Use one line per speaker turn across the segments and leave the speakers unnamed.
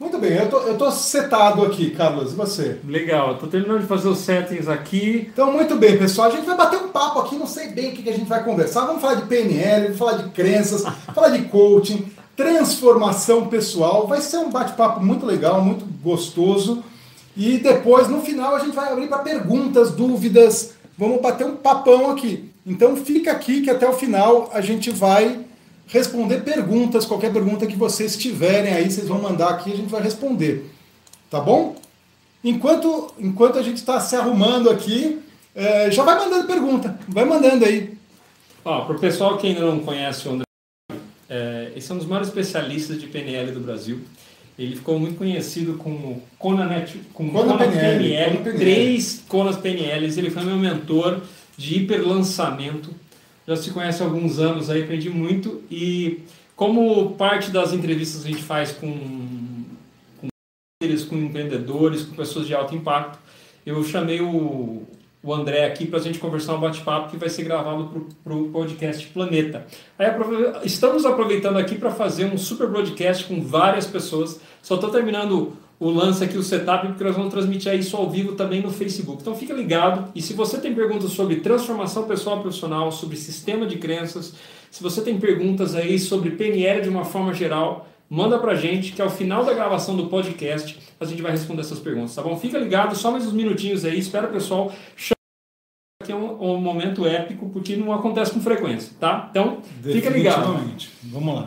Muito bem, eu tô, eu tô setado aqui, Carlos, e você?
Legal, tô terminando de fazer os settings aqui.
Então, muito bem, pessoal, a gente vai bater um papo aqui, não sei bem o que a gente vai conversar. Vamos falar de PNL, vamos falar de crenças, falar de coaching, transformação pessoal. Vai ser um bate-papo muito legal, muito gostoso. E depois, no final, a gente vai abrir para perguntas, dúvidas. Vamos bater um papão aqui. Então, fica aqui que até o final a gente vai responder perguntas, qualquer pergunta que vocês tiverem aí, vocês vão mandar aqui, a gente vai responder. Tá bom? Enquanto, enquanto a gente está se arrumando aqui, é, já vai mandando pergunta, vai mandando aí.
Para o pessoal que ainda não conhece o André, é, esse é um dos maiores especialistas de PNL do Brasil. Ele ficou muito conhecido como Conanet, com
Kona
Kona
PNL,
PNL,
Kona PNL.
três Conas PNLs. Ele foi meu mentor de hiperlançamento. Já se conhece há alguns anos aí, aprendi muito. E como parte das entrevistas a gente faz com, com com empreendedores, com pessoas de alto impacto, eu chamei o, o André aqui para a gente conversar um bate-papo que vai ser gravado para o podcast Planeta. Aí, estamos aproveitando aqui para fazer um super broadcast com várias pessoas. Só estou terminando o lance aqui, o setup, porque nós vamos transmitir isso ao vivo também no Facebook. Então fica ligado. E se você tem perguntas sobre transformação pessoal profissional, sobre sistema de crenças, se você tem perguntas aí sobre PNL de uma forma geral, manda pra gente que ao final da gravação do podcast a gente vai responder essas perguntas, tá bom? Fica ligado, só mais uns minutinhos aí, espera o pessoal que é um, um momento épico, porque não acontece com frequência, tá? Então, fica ligado.
Vamos lá.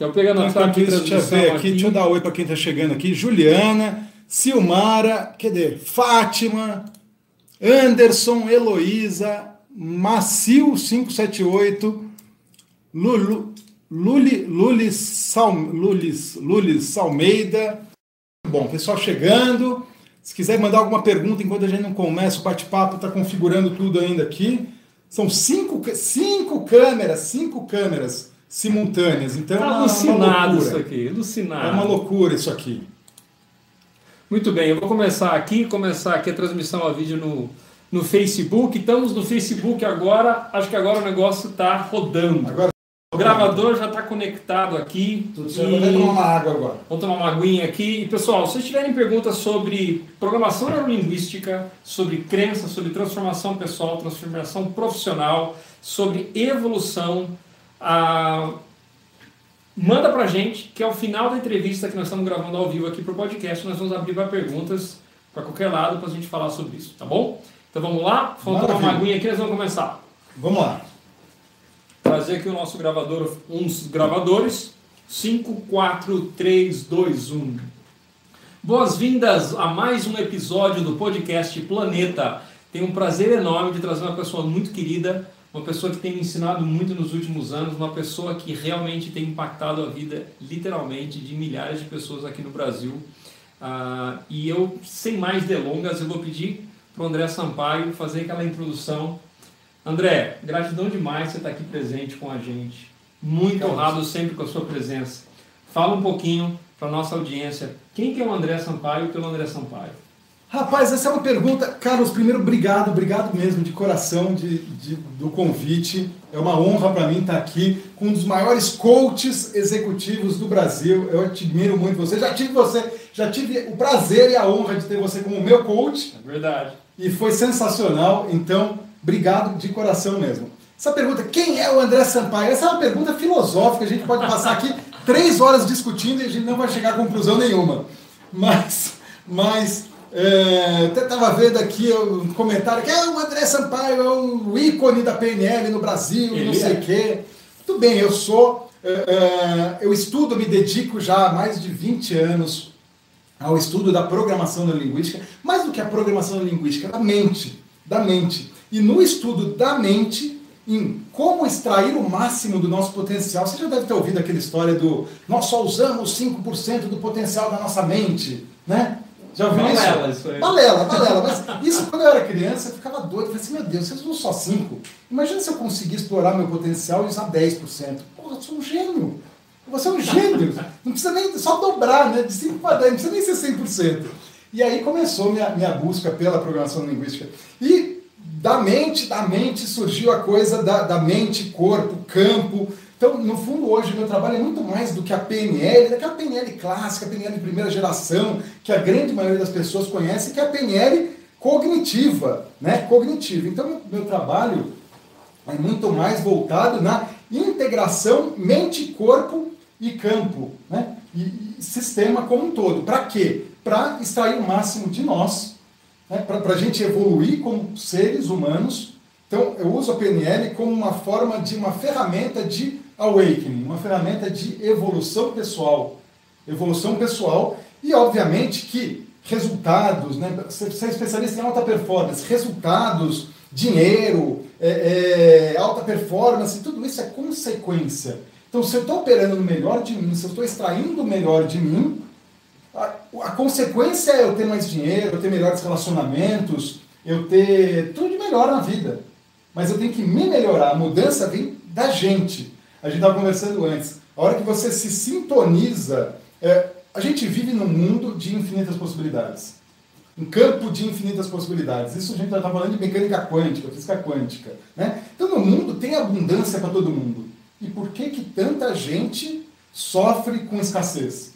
Então, pegando a
Enquanto
aqui,
deixa eu ver aqui, deixa eu dar oi para quem está chegando aqui. Juliana, Silmara, cadê? Fátima, Anderson, Heloísa, Macil 578, Lulu, Luli, Lulis, Sal, Lulis, Lulis Salmeida. Bom, pessoal chegando. Se quiser mandar alguma pergunta enquanto a gente não começa o bate-papo, está configurando tudo ainda aqui. São cinco, cinco câmeras, cinco câmeras simultâneas. Então
Tá
é
alucinado
loucura.
isso aqui, alucinado.
É uma loucura isso aqui.
Muito bem, eu vou começar aqui, começar aqui a transmissão a vídeo no, no Facebook. Estamos no Facebook agora, acho que agora o negócio está rodando.
Agora
O gravador já está conectado aqui.
tudo
e-
certo. Até tomar uma água agora.
Vamos tomar uma aguinha aqui. E pessoal, se vocês tiverem perguntas sobre programação neurolinguística, sobre crença, sobre transformação pessoal, transformação profissional, sobre evolução, ah, manda pra gente, que ao final da entrevista que nós estamos gravando ao vivo aqui pro podcast, nós vamos abrir para perguntas para qualquer lado para a gente falar sobre isso, tá bom? Então vamos lá, tomar uma aguinha aqui, nós vamos começar
Vamos lá.
trazer aqui o nosso gravador, uns gravadores. 5, 4, 3, 2, 1. Boas-vindas a mais um episódio do podcast Planeta. Tenho um prazer enorme de trazer uma pessoa muito querida, uma pessoa que tem me ensinado muito nos últimos anos, uma pessoa que realmente tem impactado a vida, literalmente, de milhares de pessoas aqui no Brasil. Ah, e eu, sem mais delongas, eu vou pedir para o André Sampaio fazer aquela introdução André, gratidão demais você estar aqui presente com a gente. Muito honrado sempre com a sua presença. Fala um pouquinho para a nossa audiência. Quem que é o André Sampaio pelo André Sampaio?
Rapaz, essa é uma pergunta. Carlos, primeiro, obrigado, obrigado mesmo, de coração, de, de- do convite. É uma honra para mim estar aqui com um dos maiores coaches executivos do Brasil. Eu admiro muito você. Já tive você, já tive o prazer e a honra de ter você como meu coach
É verdade.
e foi sensacional. Então, obrigado de coração mesmo. Essa pergunta, quem é o André Sampaio? Essa é uma pergunta filosófica. A gente pode passar aqui três horas discutindo e a gente não vai chegar a conclusão nenhuma. Mas, mas é, até estava vendo aqui um comentário que é o André Sampaio é um ícone da PNL no Brasil, não
Ele
sei
é.
o quê. Tudo bem, eu sou, é, é, eu estudo, me dedico já há mais de 20 anos ao estudo da programação neurolinguística, mais do que a programação neurolinguística, da mente, da mente. E no estudo da mente, em como extrair o máximo do nosso potencial, você já deve ter ouvido aquela história do nós só usamos 5% do potencial da nossa mente, né? Já ouviu
Balela,
isso?
isso.
Balela, balela. Mas isso quando eu era criança, eu ficava doido. Eu falei assim, meu Deus, vocês usam só 5%. Imagina se eu conseguir explorar meu potencial e usar 10%. Porra, eu sou um gênio. Você é um gênio. Não precisa nem só dobrar, né? De 5 para 10, não precisa nem ser 100%. E aí começou minha, minha busca pela programação linguística. E da mente, da mente surgiu a coisa da, da mente, corpo, campo. Então, no fundo, hoje, meu trabalho é muito mais do que a PNL, daquela PNL clássica, PNL de primeira geração, que a grande maioria das pessoas conhece, que é a PNL cognitiva, né? Cognitiva. Então, meu trabalho é muito mais voltado na integração mente, corpo e campo, né? E sistema como um todo. Para quê? Para extrair o máximo de nós, né? para a gente evoluir como seres humanos. Então, eu uso a PNL como uma forma de uma ferramenta de awakening, uma ferramenta de evolução pessoal. Evolução pessoal e, obviamente, que resultados, né? Você é especialista em alta performance, resultados, dinheiro, é, é, alta performance, tudo isso é consequência. Então, se eu estou operando no melhor de mim, se eu estou extraindo o melhor de mim, a, a, consequência é eu ter mais dinheiro, eu ter melhores relacionamentos, eu ter tudo de melhor na vida. Mas eu tenho que me melhorar. A mudança vem da gente. A gente estava conversando antes. A hora que você se sintoniza, é, a gente vive num mundo de infinitas possibilidades. Um campo de infinitas possibilidades. Isso a gente está falando de mecânica quântica, física quântica. Né? Então, no mundo tem abundância para todo mundo. E por que, que tanta gente sofre com escassez?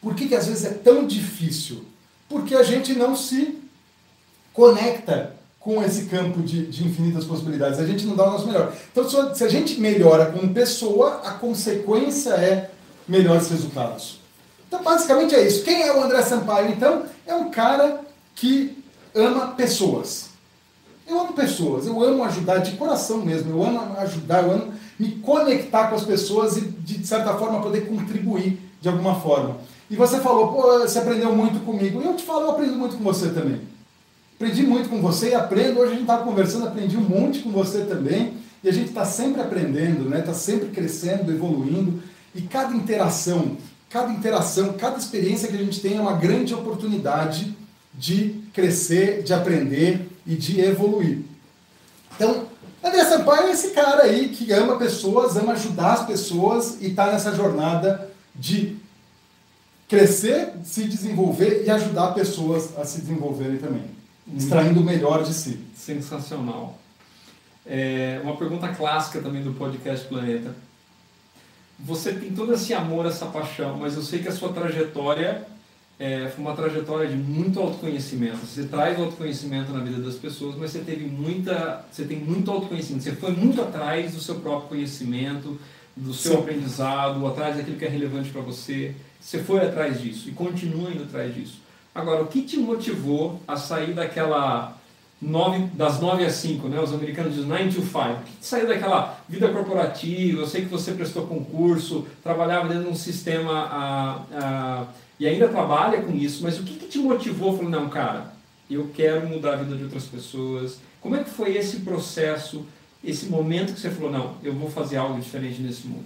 Por que, que às vezes é tão difícil? Porque a gente não se conecta com esse campo de, de infinitas possibilidades. A gente não dá o nosso melhor. Então, se a gente melhora como pessoa, a consequência é melhores resultados. Então, basicamente é isso. Quem é o André Sampaio, então? É um cara que ama pessoas. Eu amo pessoas, eu amo ajudar de coração mesmo, eu amo ajudar, eu amo me conectar com as pessoas e, de certa forma, poder contribuir de alguma forma. E você falou, pô, você aprendeu muito comigo. E eu te falo, eu aprendo muito com você também. Aprendi muito com você e aprendo. Hoje a gente estava conversando, aprendi um monte com você também. E a gente está sempre aprendendo, está né? Tá sempre crescendo, evoluindo. E cada interação cada interação, cada experiência que a gente tem é uma grande oportunidade de crescer, de aprender e de evoluir. Então, André Sampaio é esse cara aí que ama pessoas, ama ajudar as pessoas e está nessa jornada de crescer, se desenvolver e ajudar pessoas a se desenvolverem também, extraindo o melhor de si.
Sensacional. É uma pergunta clássica também do podcast Planeta você tem todo esse amor, essa paixão, mas eu sei que a sua trajetória é, foi uma trajetória de muito autoconhecimento. Você traz autoconhecimento na vida das pessoas, mas você teve muita, você tem muito autoconhecimento. Você foi muito atrás do seu próprio conhecimento, do seu Sim. aprendizado, atrás daquilo que é relevante para você. Você foi atrás disso e continua indo atrás disso. Agora, o que te motivou a sair daquela 9, das 9 às 5, né? os americanos dizem 9 to 5. Saiu daquela vida corporativa, eu sei que você prestou concurso, trabalhava dentro de um sistema a, a, e ainda trabalha com isso, mas o que, que te motivou? Falou, não, cara, eu quero mudar a vida de outras pessoas. Como é que foi esse processo, esse momento que você falou, não, eu vou fazer algo diferente nesse mundo?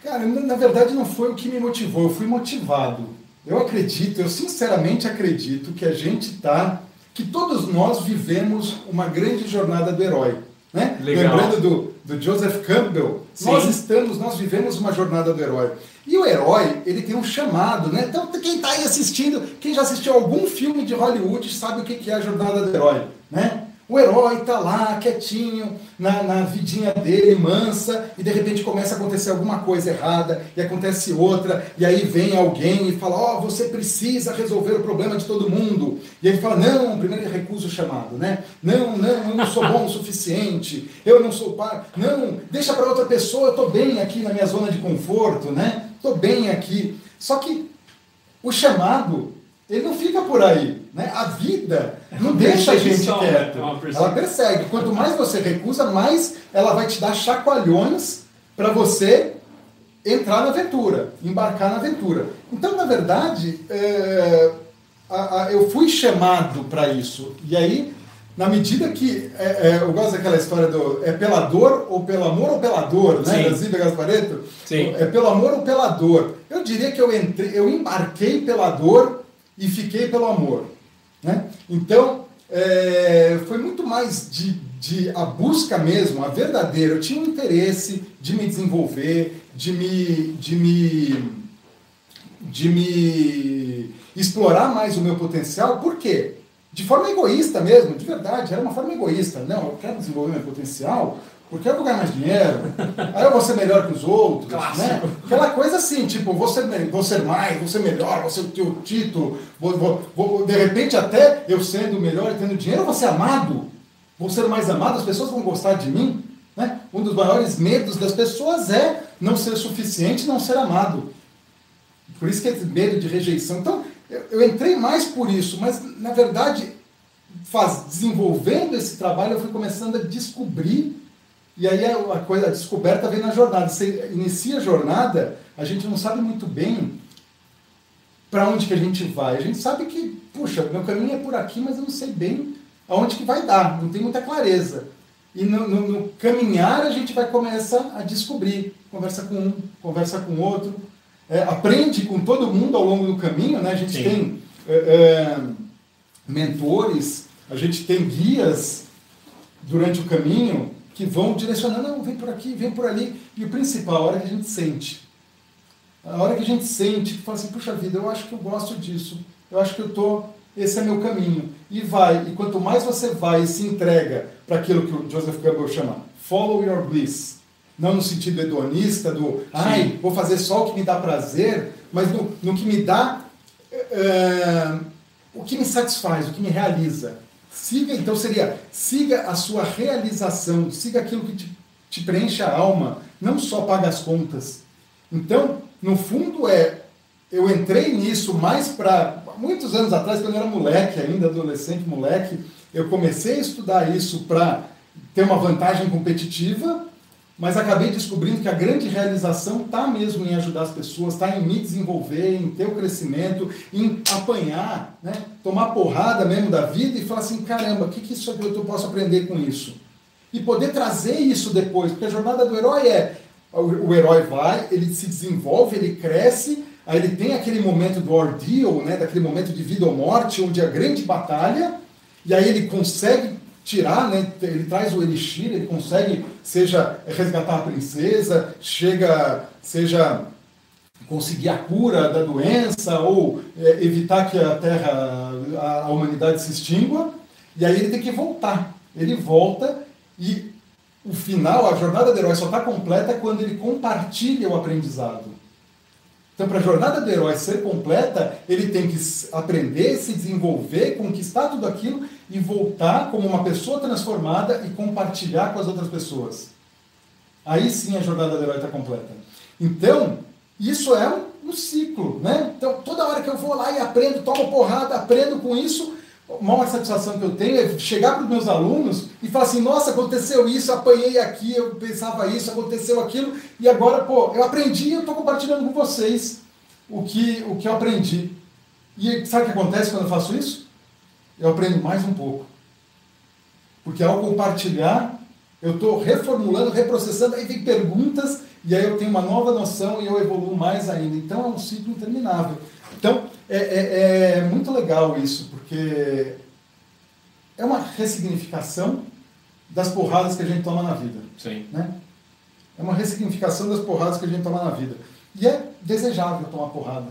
Cara, na verdade não foi o que me motivou, eu fui motivado. Eu acredito, eu sinceramente acredito que a gente está que todos nós vivemos uma grande jornada do herói. Né? Lembrando do, do Joseph Campbell, Sim. nós estamos, nós vivemos uma jornada do herói. E o herói, ele tem um chamado, né? Então, quem está aí assistindo, quem já assistiu algum filme de Hollywood sabe o que é a jornada do herói, né? O herói está lá, quietinho, na, na vidinha dele, mansa, e de repente começa a acontecer alguma coisa errada, e acontece outra, e aí vem alguém e fala: Ó, oh, você precisa resolver o problema de todo mundo. E ele fala: Não, primeiro ele recusa o chamado, né? Não, não, eu não sou bom o suficiente, eu não sou pai. Não, deixa para outra pessoa, eu estou bem aqui na minha zona de conforto, né? Estou bem aqui. Só que o chamado, ele não fica por aí. Né? A vida não deixa a gente né? quieto. Ela persegue. Quanto mais você recusa, mais ela vai te dar chacoalhões para você entrar na aventura, embarcar na aventura. Então, na verdade, é, a, a, eu fui chamado para isso. E aí, na medida que. É, é, eu gosto daquela história do. É pela dor ou pelo amor ou pela dor, né? Da Zíbia Gaspareto? Sim. É pelo amor ou pela dor. Eu diria que eu entrei, eu embarquei pela dor e fiquei pelo amor. Né? Então, é, foi muito mais de, de a busca mesmo, a verdadeira. Eu tinha um interesse de me desenvolver, de me, de me, de me explorar mais o meu potencial. Por quê? De forma egoísta mesmo, de verdade, era uma forma egoísta. Não, eu quero desenvolver meu potencial porque eu vou ganhar mais dinheiro, aí eu vou ser melhor que os outros, né? Aquela coisa assim, tipo, vou ser, vou ser mais, vou ser melhor, vou ser o teu título, vou, vou, vou, de repente até eu sendo melhor e tendo dinheiro, eu vou ser amado, vou ser mais amado, as pessoas vão gostar de mim. Né? Um dos maiores medos das pessoas é não ser suficiente, não ser amado. Por isso que é medo de rejeição. Então, eu, eu entrei mais por isso, mas na verdade, faz, desenvolvendo esse trabalho, eu fui começando a descobrir e aí a, coisa, a descoberta vem na jornada. Você inicia a jornada, a gente não sabe muito bem para onde que a gente vai. A gente sabe que, puxa, meu caminho é por aqui, mas eu não sei bem aonde que vai dar, não tem muita clareza. E no, no, no caminhar a gente vai começar a descobrir. Conversa com um, conversa com outro, é, aprende com todo mundo ao longo do caminho. Né? A gente Sim. tem é, é, mentores, a gente tem guias durante o caminho que vão direcionando, não, vem por aqui, vem por ali. E o principal, a hora que a gente sente. A hora que a gente sente, que fala assim, puxa vida, eu acho que eu gosto disso. Eu acho que eu tô, esse é meu caminho. E vai, e quanto mais você vai e se entrega para aquilo que o Joseph Campbell chama follow your bliss. Não no sentido hedonista, do, ai, vou fazer só o que me dá prazer, mas no, no que me dá, uh, o que me satisfaz, o que me realiza. Siga, então seria, siga a sua realização, siga aquilo que te, te preenche a alma, não só paga as contas. Então, no fundo é, eu entrei nisso mais para, muitos anos atrás, quando eu era moleque ainda, adolescente, moleque, eu comecei a estudar isso para ter uma vantagem competitiva, mas acabei descobrindo que a grande realização está mesmo em ajudar as pessoas, está em me desenvolver, em ter o crescimento, em apanhar, né? tomar porrada mesmo da vida e falar assim, caramba, o que, que isso eu posso aprender com isso? E poder trazer isso depois, porque a jornada do herói é, o, o herói vai, ele se desenvolve, ele cresce, aí ele tem aquele momento do ordeal, né? daquele momento de vida ou morte, onde é a grande batalha, e aí ele consegue tirar, né? ele traz o elixir, ele consegue, seja resgatar a princesa, chega, seja conseguir a cura da doença ou é, evitar que a Terra, a, a humanidade se extingua, e aí ele tem que voltar. Ele volta e o final, a jornada do herói só está completa quando ele compartilha o aprendizado. Então, para a jornada do herói ser completa, ele tem que aprender, se desenvolver, conquistar tudo aquilo e voltar como uma pessoa transformada e compartilhar com as outras pessoas. Aí sim a jornada do herói está completa. Então, isso é um, um, ciclo, né? Então, toda hora que eu vou lá e aprendo, tomo porrada, aprendo com isso, a maior satisfação que eu tenho é chegar para os meus alunos e falar assim, nossa, aconteceu isso, apanhei aqui, eu pensava isso, aconteceu aquilo, e agora, pô, eu aprendi e eu estou compartilhando com vocês o que, o que eu aprendi. E sabe o que acontece quando eu faço isso? Eu aprendo mais um pouco. Porque ao compartilhar, eu estou reformulando, reprocessando, aí vem perguntas, e aí eu tenho uma nova noção e eu evoluo mais ainda. Então é um ciclo interminável. Então, é, é, é muito legal isso, porque é uma ressignificação das porradas que a gente toma na vida.
Sim.
Né? É uma ressignificação das porradas que a gente toma na vida. E é desejável tomar porrada.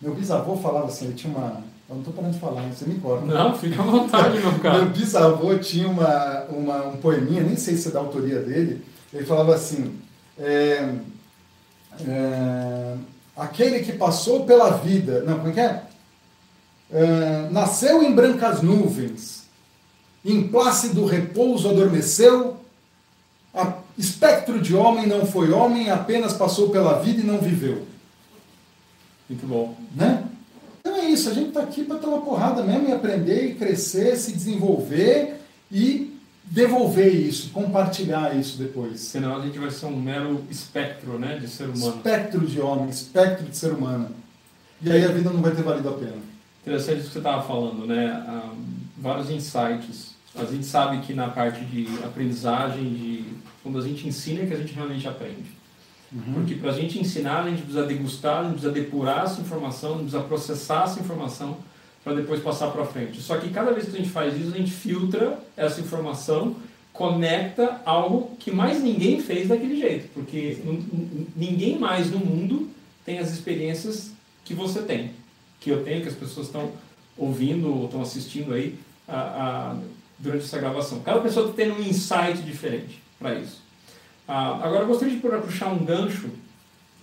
Meu bisavô falava assim, ele tinha uma. Eu não estou parando de falar, você me corta.
Não, fica à vontade, meu cara.
meu bisavô tinha uma, uma, um poeminha, nem sei se é da autoria dele. Ele falava assim: é, é, aquele que passou pela vida. Não, como é que é? é nasceu em brancas nuvens, em plácido repouso adormeceu, a, espectro de homem não foi homem, apenas passou pela vida e não viveu.
Muito bom.
Né? Isso, a gente está aqui para ter uma porrada mesmo e aprender e crescer, se desenvolver e devolver isso, compartilhar isso depois.
Senão a gente vai ser um mero espectro né, de ser humano.
Espectro de homem, espectro de ser humano. E aí a vida não vai ter valido a pena.
Interessante o que você estava falando, né? Um, vários insights. A gente sabe que na parte de aprendizagem, de quando a gente ensina é que a gente realmente aprende. Uhum. Porque para a gente ensinar, a gente precisa degustar, a gente precisa depurar essa informação, a gente precisa processar essa informação para depois passar para frente. Só que cada vez que a gente faz isso, a gente filtra essa informação, conecta algo que mais ninguém fez daquele jeito, porque ninguém mais no mundo tem as experiências que você tem, que eu tenho, que as pessoas estão ouvindo ou estão assistindo aí a, a, durante essa gravação. Cada pessoa está tendo um insight diferente. para isso. Ah, agora, eu gostaria de puxar um gancho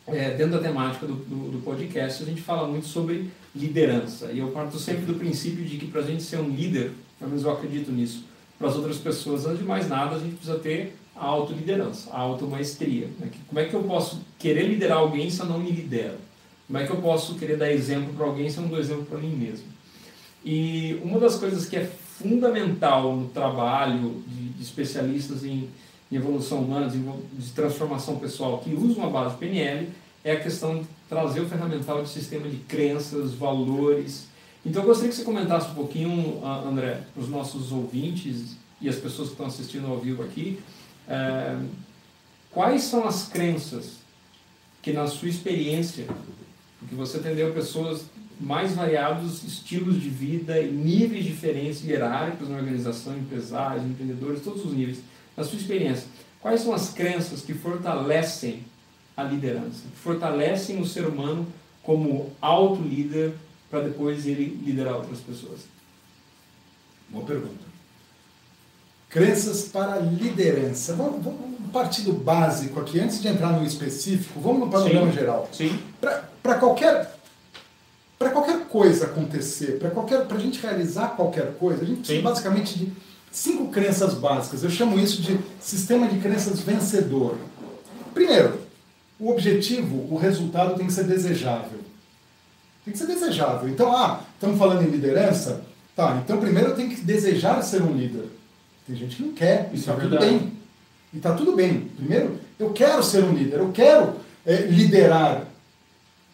é, dentro da temática do, do, do, podcast. A gente fala muito sobre liderança e eu parto sempre do princípio de que para a gente ser um líder, pelo menos eu acredito nisso, para as outras pessoas, antes de mais nada, a gente precisa ter a autoliderança, a automaestria. Né? Como é que eu posso querer liderar alguém se eu não me lidero? Como é que eu posso querer dar exemplo para alguém se eu não dou exemplo para mim mesmo? E uma das coisas que é fundamental no trabalho de, de especialistas em, em, evolução humana, de, de transformação pessoal, que usam a base PNL, é a questão de trazer o ferramental de sistema de crenças, valores. Então eu gostaria que você comentasse um pouquinho, André, para os nossos ouvintes e as pessoas que estão assistindo ao vivo aqui, é, quais são as crenças que na sua experiência, porque você atendeu pessoas mais variados estilos de vida e níveis diferentes hierárquicos na organização, empresários, empreendedores, todos os níveis. Na sua experiência, quais são as crenças que fortalecem a liderança, que fortalecem o ser humano como auto-líder para depois ele liderar outras pessoas?
Boa pergunta. Crenças para liderança. Vamos, vamos partir do básico aqui, antes de entrar no específico, vamos no panorama
Sim.
geral.
Sim.
Para qualquer para qualquer coisa acontecer, para qualquer para a gente realizar qualquer coisa, a gente precisa Sim. basicamente de cinco crenças básicas. Eu chamo isso de sistema de crenças vencedor. Primeiro, o objetivo, o resultado tem que ser desejável. Tem que ser desejável. Então, ah, estamos falando em liderança? Tá, então primeiro eu tenho que desejar ser um líder. Tem gente que não quer, isso está é tudo bem. E está tudo bem. Primeiro, eu quero ser um líder, eu quero é, liderar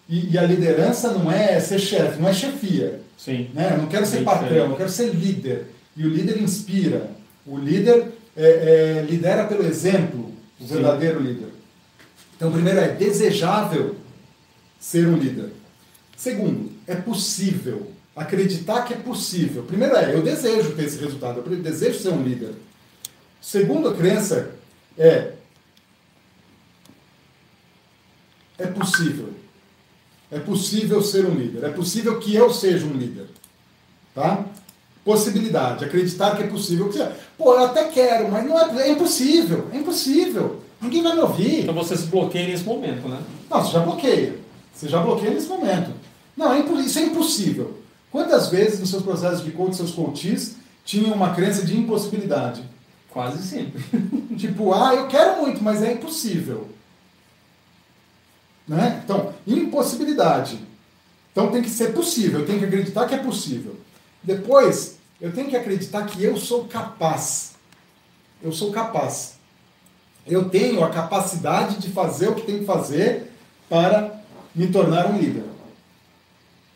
e, e, a liderança não é ser chefe, não é chefia.
Sim.
Né? Eu não quero ser patrão, eu quero ser líder. E o líder inspira. O líder é, é, lidera pelo exemplo, o Sim. verdadeiro líder. Então, primeiro é desejável ser um líder. Segundo, é possível. Acreditar que é possível. Primeiro é, eu desejo ter esse resultado, eu desejo ser um líder. Segunda crença é, é possível. É possível ser um líder. É possível que eu seja um líder. Tá? Possibilidade. Acreditar que é possível. Pô, eu até quero, mas não é, é impossível. É impossível. Ninguém vai me ouvir.
Então você se bloqueia nesse momento, né?
Não, você já bloqueia. Você já bloqueia nesse momento. Não, é isso é impossível. Quantas vezes nos seus processos de coach, seus coaches, tinham uma crença de impossibilidade?
Quase sempre.
tipo, ah, eu quero muito, mas é impossível. Né? Então, impossibilidade. Então tem que ser possível, tenho que acreditar que é possível. Depois, eu tenho que acreditar que eu sou capaz. Eu sou capaz. Eu tenho a capacidade de fazer o que tenho que fazer para me tornar um líder.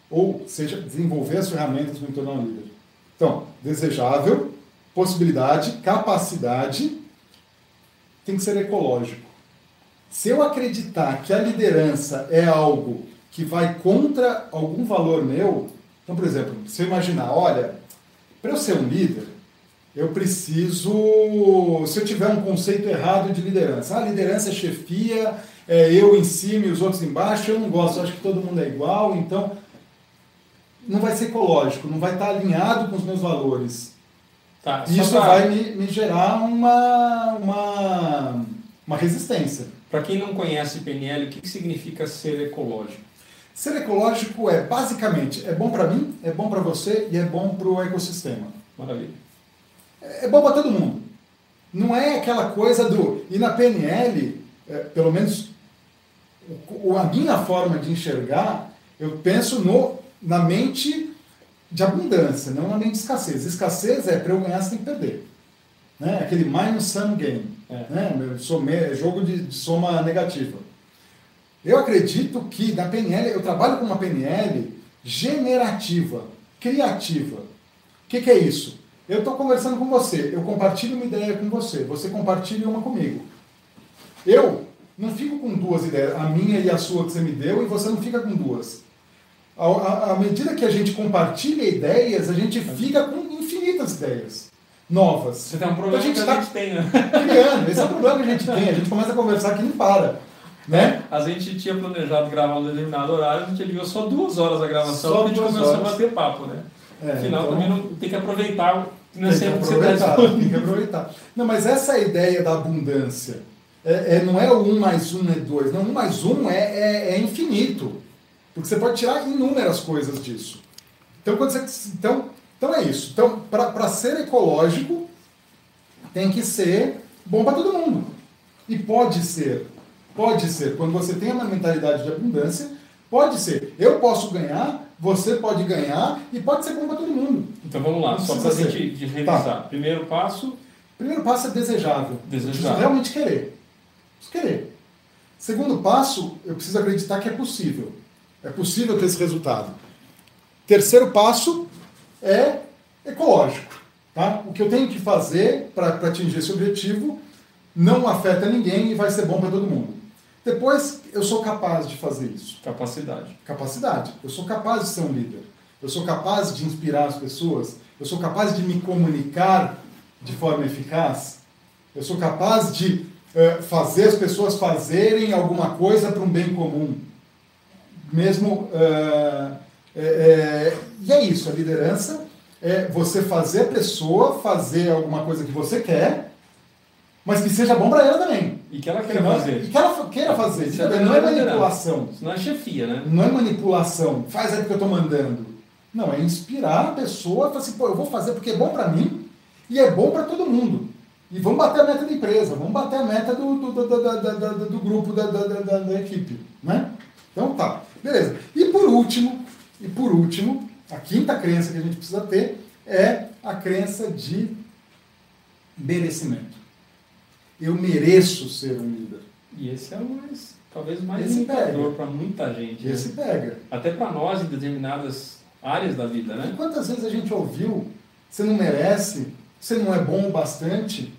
Ou seja, desenvolver as ferramentas para me tornar um líder. Então, desejável, possibilidade, capacidade, tem que ser ecológico. Se eu acreditar que a liderança é algo que vai contra algum valor meu, então, por exemplo, se eu imaginar, olha, para eu ser um líder, eu preciso, se eu tiver um conceito errado de liderança, a ah, liderança é chefia, é eu em cima e os outros embaixo, eu não gosto, eu acho que todo mundo é igual, então não vai ser ecológico, não vai estar alinhado com os meus valores. Tá, Isso pra... vai me, me gerar uma, uma, uma resistência.
Para quem não conhece PNL, o que significa ser ecológico?
Ser ecológico é, basicamente, é bom para mim, é bom para você e é bom para o ecossistema.
Maravilha.
É, é bom para todo mundo. Não é aquela coisa do... E na PNL, é, pelo menos o, a minha forma de enxergar, eu penso no, na mente de abundância, não na mente de escassez. Escassez é para eu ganhar, que perder. Né? Aquele minus sum game. É. Né? Some, jogo de, de soma negativa. Eu acredito que na PNL, eu trabalho com uma PNL generativa, criativa. O que, que é isso? Eu estou conversando com você, eu compartilho uma ideia com você, você compartilha uma comigo. Eu não fico com duas ideias, a minha e a sua que você me deu, e você não fica com duas. À medida que a gente compartilha ideias, a gente fica com infinitas ideias novas.
Você tem um problema então, a gente que a gente tem, né?
Criando. Esse é o problema que a gente tem. A gente começa a conversar que não para. Né?
A gente tinha planejado gravar um determinado horário, a gente ligou só duas horas a gravação, só a gente começou horas. a bater papo, né? É, Afinal, então... também não, tem que aproveitar Não
tem que aproveitar, tem que aproveitar. Não, mas essa é ideia da abundância. É, é, não é o 1 mais 1 é 2. Não, 1 mais 1 é, é, é infinito. Porque você pode tirar inúmeras coisas disso. Então, quando você, então, então é isso. Então, para ser ecológico, tem que ser bom para todo mundo. E pode ser. Pode ser. Quando você tem uma mentalidade de abundância, pode ser. Eu posso ganhar, você pode ganhar e pode ser bom para todo mundo.
Então vamos lá, só para a gente revisar. Tá. Primeiro passo.
Primeiro passo é desejável.
Desejável.
Realmente querer. Preciso querer. Segundo passo, eu preciso acreditar que é possível. É possível ter esse resultado. Terceiro passo é ecológico. Tá? O que eu tenho que fazer para atingir esse objetivo não afeta ninguém e vai ser bom para todo mundo. Depois, eu sou capaz de fazer isso.
Capacidade.
Capacidade. Eu sou capaz de ser um líder. Eu sou capaz de inspirar as pessoas. Eu sou capaz de me comunicar de forma eficaz. Eu sou capaz de uh, fazer as pessoas fazerem alguma coisa para um bem comum. Mesmo. Uh, é, é, e é isso, a liderança é você fazer a pessoa fazer alguma coisa que você quer, mas que seja bom para ela também.
E que ela queira fazer.
E que ela queira fazer. Isso não é manipulação.
Isso não é chefia, né?
Não é manipulação. Faz aí porque eu estou mandando. Não, é inspirar a pessoa, falar assim, pô, eu vou fazer porque é bom para mim e é bom para todo mundo. E vamos bater a meta da empresa, vamos bater a meta do, do, do, do, do grupo, da, da, da, da equipe. Né? Então tá, beleza. E por último, e por último, a quinta crença que a gente precisa ter é a crença de merecimento. Eu mereço ser um líder.
E esse é o mais, talvez mais limitador para muita gente.
Esse né? pega.
Até para nós em determinadas áreas da vida, né?
E quantas vezes a gente ouviu, você não merece, você não é bom o bastante?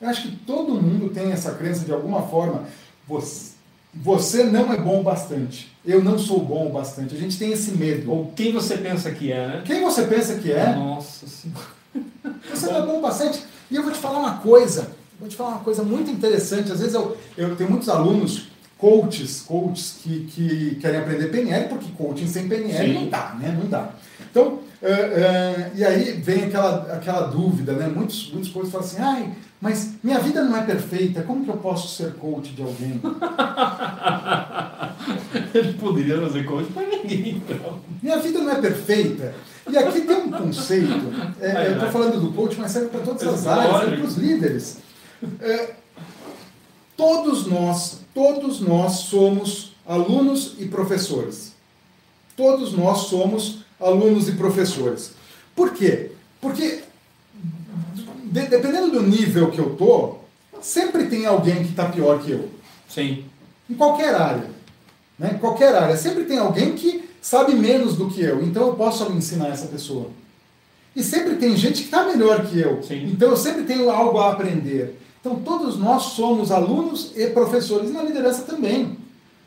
Eu acho que todo mundo tem essa crença de alguma forma. Você, você não é bom o bastante. Eu não sou bom o bastante. A gente tem esse medo.
Ou quem você pensa que é, né?
Quem você pensa que é?
Nossa Senhora.
Você não é bom o bastante. E eu vou te falar uma coisa. Vou te falar uma coisa muito interessante. Às vezes eu, eu tenho muitos alunos, coaches, coaches que, que querem aprender PNL, porque coaching sem PNL Sim. não dá, né? Não dá. Então, uh, uh, e aí vem aquela, aquela dúvida, né? Muitos, muitos coaches falam assim, ai, mas minha vida não é perfeita, como que eu posso ser coach de alguém?
Ele poderia fazer coach para ninguém, então.
Minha vida não é perfeita. E aqui tem um conceito, é, eu estou falando do coach, mas serve para todas as áreas, serve para os líderes. É, todos nós, todos nós somos alunos e professores. Todos nós somos alunos e professores. Por quê? Porque de, dependendo do nível que eu tô, sempre tem alguém que está pior que eu.
Sim.
Em qualquer área. Né? Em qualquer área. Sempre tem alguém que sabe menos do que eu. Então eu posso ensinar essa pessoa. E sempre tem gente que está melhor que eu.
Sim.
Então eu sempre tenho algo a aprender. Então todos nós somos alunos e professores. E na liderança também.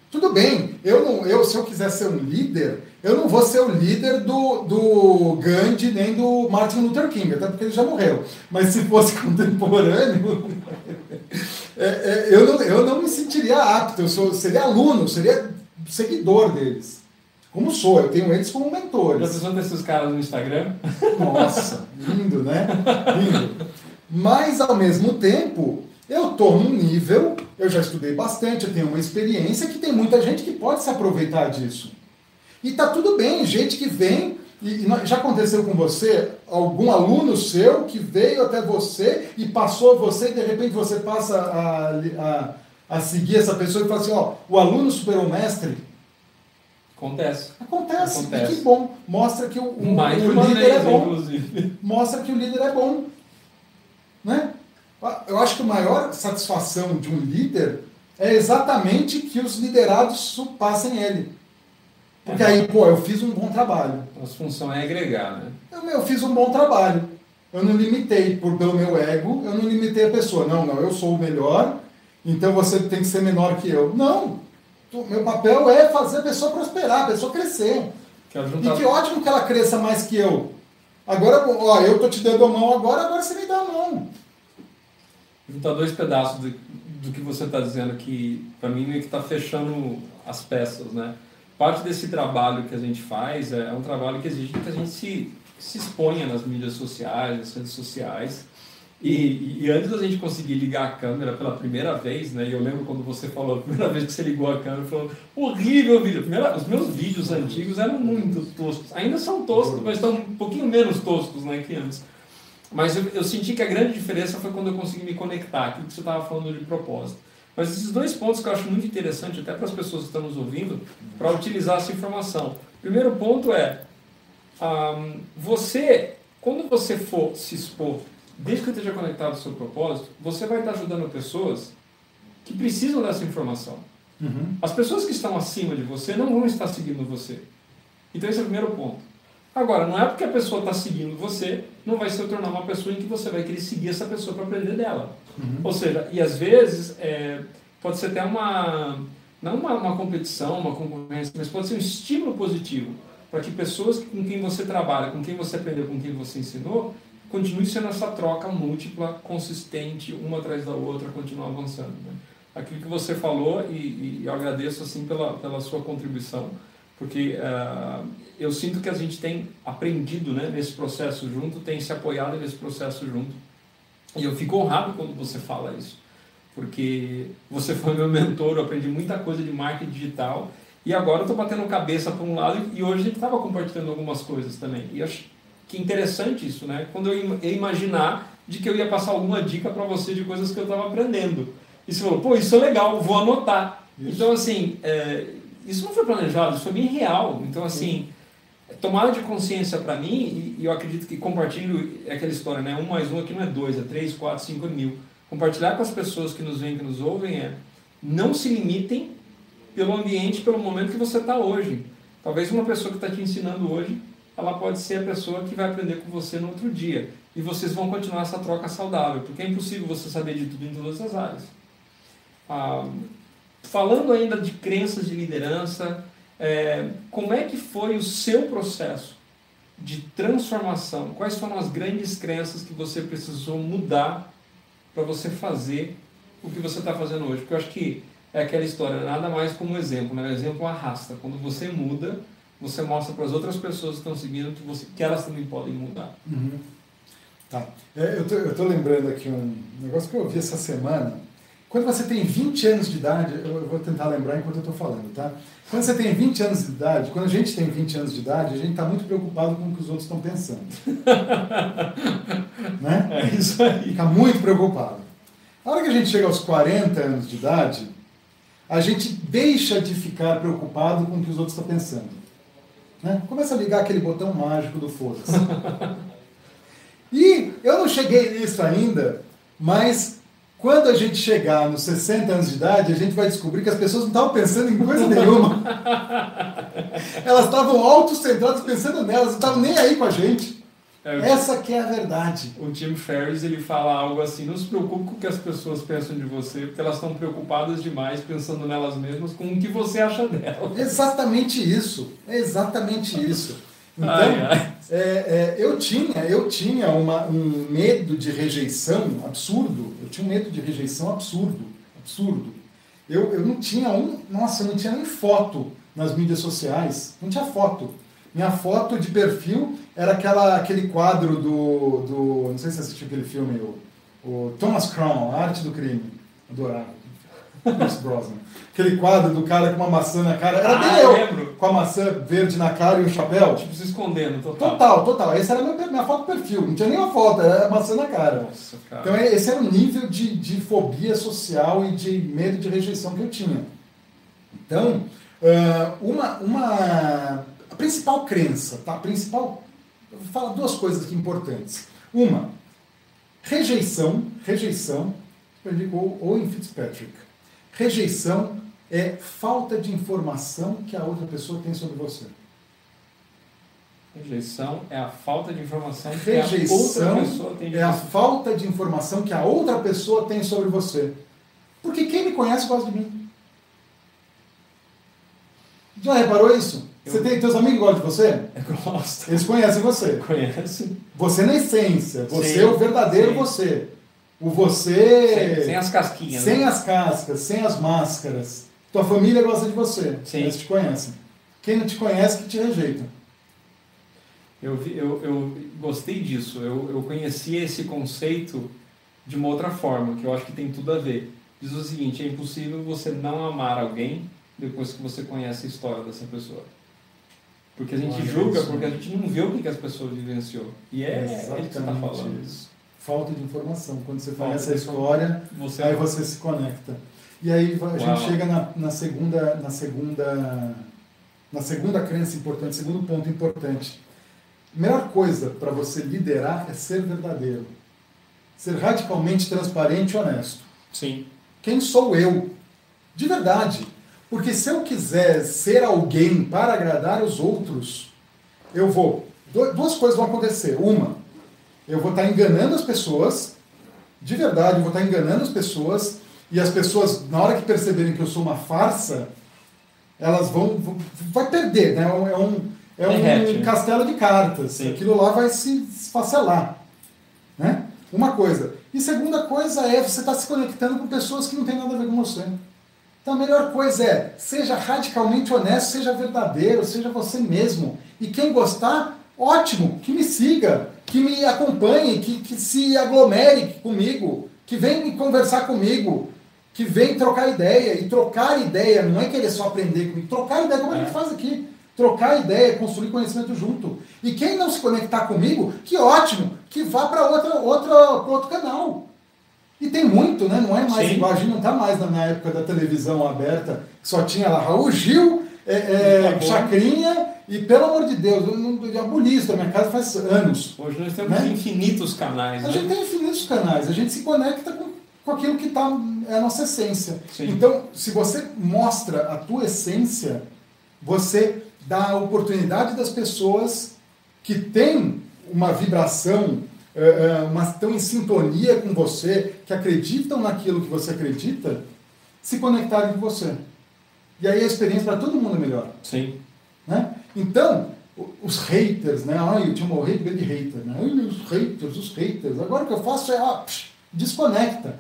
Tudo bem, eu não, eu, se eu quiser ser um líder, eu não vou ser o líder do, do Gandhi nem do Martin Luther King, até porque ele já morreu. Mas se fosse contemporâneo, é, é, eu, não, eu não me sentiria apto, eu sou, seria aluno, seria seguidor deles. Como sou, eu tenho eles como mentores.
Já pensou desses caras no Instagram?
Nossa, lindo, né? Lindo. Mas, ao mesmo tempo, eu estou num nível, eu já estudei bastante, eu tenho uma experiência que tem muita gente que pode se aproveitar disso. E tá tudo bem, gente que vem, e já aconteceu com você, algum aluno seu que veio até você e passou você, e de repente você passa a, a, a seguir essa pessoa e fala assim, ó, o aluno superou o mestre.
Acontece.
Acontece. Acontece. E que bom. Mostra que o, o, o líder vez, é bom. Inclusive. Mostra que o líder é bom. Né? Eu acho que a maior satisfação de um líder é exatamente que os liderados passem ele. Porque aí, pô, eu fiz um bom trabalho.
A função é agregar, né?
Eu, eu fiz um bom trabalho. Eu não limitei por, pelo meu ego, eu não limitei a pessoa. Não, não, eu sou o melhor, então você tem que ser menor que eu. Não! Meu papel é fazer a pessoa prosperar, a pessoa crescer. E que ótimo que ela cresça mais que eu. Agora, ó, eu tô te dando a mão agora, agora você me dá a mão
juntar dois pedaços do, do que você está dizendo que para mim meio que está fechando as peças, né? Parte desse trabalho que a gente faz é, é um trabalho que exige que a gente se se exponha nas mídias sociais, nas redes sociais. E, e, antes da gente conseguir ligar a câmera pela primeira vez, né? Eu lembro quando você falou a primeira vez que você ligou a câmera, falou horrível vídeo. Primeira, os meus vídeos antigos eram muito toscos. Ainda são toscos, mas estão um pouquinho menos toscos, né, que antes. Mas eu, eu senti que a grande diferença foi quando eu consegui me conectar, aquilo que você estava falando de propósito. Mas esses dois pontos que eu acho muito interessante, até para as pessoas que estão nos ouvindo, para utilizar essa informação. Primeiro ponto é, um, você, quando você for se expor desde que esteja conectado ao seu propósito, você vai estar ajudando pessoas que precisam dessa informação. Uhum. As pessoas que estão acima de você não vão estar seguindo você. Então esse é o primeiro ponto. Agora, não é porque a pessoa está seguindo você, não vai se tornar uma pessoa em que você vai querer seguir essa pessoa para aprender dela. Uhum. Ou seja, e às vezes é, pode ser até uma, não uma, uma competição, uma concorrência, mas pode ser um estímulo positivo para que pessoas com quem você trabalha, com quem você aprendeu, com quem você ensinou, continue sendo essa troca múltipla, consistente, uma atrás da outra, continuar avançando. Né? Aquilo que você falou, e, e, eu agradeço assim pela, pela sua contribuição, porque uh, eu sinto que a gente tem aprendido né, nesse processo junto, tem se apoiado nesse processo junto. E eu fico honrado quando você fala isso, porque você foi meu mentor, eu aprendi muita coisa de marketing digital, e agora eu estou batendo cabeça para um lado, e hoje a gente estava compartilhando algumas coisas também. E acho que interessante isso, né? Quando eu imaginar de que eu ia passar alguma dica para você de coisas que eu estava aprendendo. E você falou, pô, isso é legal, vou anotar. Isso. Então, assim, é, isso não foi planejado, isso foi bem real. Então, assim, tomada de consciência para mim, e, eu acredito que compartilho é aquela história, né? Um mais um aqui não é dois, é três, quatro, cinco mil. Compartilhar com as pessoas que nos veem, que nos ouvem, é não se limitem pelo ambiente, pelo momento que você está hoje. Talvez uma pessoa que está te ensinando hoje ela pode ser a pessoa que vai aprender com você no outro dia. E vocês vão continuar essa troca saudável, porque é impossível você saber de tudo em todas as áreas. Ah, falando ainda de crenças de liderança, é, como é que foi o seu processo de transformação? Quais foram as grandes crenças que você precisou mudar para você fazer o que você está fazendo hoje? Porque eu acho que é aquela história, nada mais como exemplo, né? o exemplo arrasta. Quando você muda, você mostra para as outras pessoas que estão seguindo que, você, que elas também podem mudar.
Uhum. Tá. É, eu estou lembrando aqui um negócio que eu ouvi essa semana. Quando você tem 20 anos de idade, eu vou tentar lembrar enquanto eu estou falando, tá? Quando você tem 20 anos de idade, quando a gente tem 20 anos de idade, a gente está muito preocupado com o que os outros estão pensando. né?
É isso aí.
Fica muito preocupado. A hora que a gente chega aos 40 anos de idade, a gente deixa de ficar preocupado com o que os outros estão pensando. Né? Começa a ligar aquele botão mágico do foda-se. e eu não cheguei nisso ainda, mas quando a gente chegar nos 60 anos de idade, a gente vai descobrir que as pessoas não estavam pensando em coisa nenhuma. Elas estavam autocentradas pensando nelas, não estavam nem aí com a gente. É, Essa que é a verdade.
O Tim Ferriss ele fala algo assim: não se preocupe com o que as pessoas pensam de você, porque elas estão preocupadas demais pensando nelas mesmas com o que você acha delas.
Exatamente isso. É exatamente isso. Então, ai, ai. É, é, eu tinha, eu tinha uma, um medo de rejeição absurdo. Eu tinha um medo de rejeição absurdo, absurdo. Eu, eu não tinha um, nossa, eu não tinha nem foto nas mídias sociais, não tinha foto. Minha foto de perfil era aquela, aquele quadro do, do. Não sei se você assistiu aquele filme, o, o Thomas Crown, A Arte do Crime. Adorava. Pierce Brosnan. Aquele quadro do cara com uma maçã na cara. Era
ah, eu, lembro.
com a maçã verde na cara e o chapéu.
Tipo, se escondendo, total.
Total, total. Essa era a minha, minha foto perfil. Não tinha nem uma foto, era a maçã na cara.
Nossa, cara.
Então esse era o nível de, de fobia social e de medo de rejeição que eu tinha. Então, uma, uma principal crença, tá? A principal. Eu vou falar duas coisas aqui importantes. Uma, rejeição, rejeição, aprendi com Owen Fitzpatrick. Rejeição é falta de informação que a outra pessoa tem sobre você.
Rejeição é a falta de informação
que Rejeição a outra pessoa tem é a falta de informação que a outra pessoa tem sobre você. Porque quem me conhece gosta de mim. Já reparou isso? Você tem teus amigos gostam de você?
Gosto.
Eles conhecem você.
Conhecem.
Você na essência. Você sim, é o verdadeiro sim. você. O você.
Sem, sem, as casquinhas.
Sem né? as cascas, sem as máscaras. Tua família gosta de você. Sim. Eles te conhecem. Quem não te conhece, que te rejeita.
Eu, eu, eu gostei disso. Eu, eu conheci esse conceito de uma outra forma, que eu acho que tem tudo a ver. Diz o seguinte: é impossível você não amar alguém depois que você conhece a história dessa pessoa. Porque a gente
Olha
julga
isso.
porque a gente não vê o que, as pessoas vivenciou. E é, é isso que você está
Exatamente
falando.
isso. Falta de informação. Quando você
Falta
conhece a
de
história,
Você
aí você se conecta. E aí a
Uau.
gente chega na, na segunda, na segunda, na segunda crença importante, segundo ponto importante. A melhor coisa para você liderar é ser verdadeiro, ser radicalmente transparente e honesto.
Sim.
Quem sou eu? De verdade. Porque se eu quiser ser alguém para agradar os outros, eu vou. du- Duas coisas vão acontecer. Uma, eu vou estar enganando as pessoas, de verdade, eu vou estar enganando as pessoas, e as pessoas, na hora que perceberem que eu sou uma farsa, elas vão. vão vai perder, né? É um, é um, é um
né?
castelo de cartas.
Sim.
Aquilo lá vai se esfacelar. Né? Uma coisa. E segunda coisa é você estar se conectando com pessoas que não têm nada a ver com você. Então a melhor coisa é, seja radicalmente honesto, seja verdadeiro, seja você mesmo. E quem gostar, ótimo, que me siga, que me acompanhe, que, que se aglomere comigo, que venha me conversar comigo, que venha trocar ideia. E trocar ideia não é querer só aprender comigo, trocar ideia como a gente
É.
faz aqui. Trocar ideia, construir conhecimento junto. E quem não se conectar comigo, que ótimo, que vá para outra, outra, outro canal. E tem muito, né? Não é mais
Sim.
igual, a gente não está mais na, na época da televisão aberta, que só tinha lá Raul Gil, é, é. Chacrinha, e pelo amor de Deus, eu, não- eu aboli isso da minha casa faz anos.
Hoje nós temos
Né?
infinitos canais.
A
né?
gente tem infinitos canais, a gente se conecta com, com aquilo que tá, é a nossa essência.
Sim.
Então, se você mostra a tua essência, você dá a oportunidade das pessoas que têm uma vibração, eh, eh, uma, estão em sintonia com você, que acreditam naquilo que você acredita, se conectarem com você. E aí a experiência para todo mundo é melhor.
Sim.
Né? Então, os haters, né? Ai, eu tinha morrido de hater, né? Ai, os haters, os haters. Agora o que eu faço é, psh, desconecta.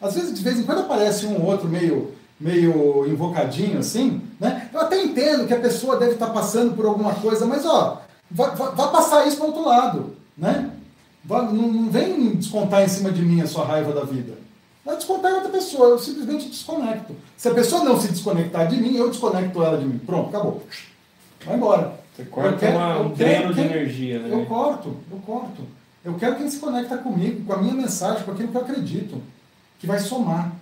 Às vezes, de vez em quando aparece um ou outro meio, meio invocadinho assim, né? Eu até entendo que a pessoa deve estar passando por alguma coisa, mas ó, vá, vá- vá passar isso para outro lado, né? Não, não vem descontar em cima de mim a sua raiva da vida. Vai descontar em outra pessoa, eu simplesmente desconecto. Se a pessoa não se desconectar de mim, eu desconecto ela de mim. Pronto, acabou. Vai embora.
Você corta
quero-
uma- um dreno de
quem-
energia, né?
Eu corto, eu corto. Eu quero quem se conecta comigo, com a minha mensagem, com aquilo que eu acredito, que vai somar,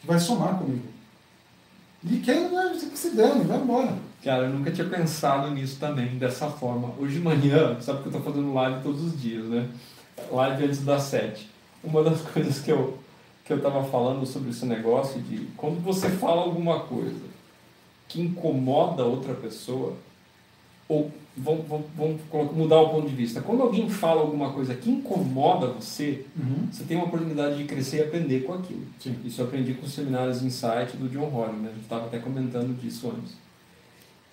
que vai somar comigo. E quem não é, que se dane, vai embora.
Cara, eu nunca tinha pensado nisso também, dessa forma. Hoje de manhã, sabe que eu tô fazendo live todos os dias, né? Live antes das sete. Uma das coisas que eu, que eu tava falando sobre esse negócio de quando você fala alguma coisa que incomoda outra pessoa, ou vamos, vamos, vamos mudar o ponto de vista. Quando alguém fala alguma coisa que incomoda você, você tem uma oportunidade de crescer e aprender com aquilo.
Sim.
Isso eu aprendi com os seminários Insight do John Holland, né? A gente estava até comentando disso antes.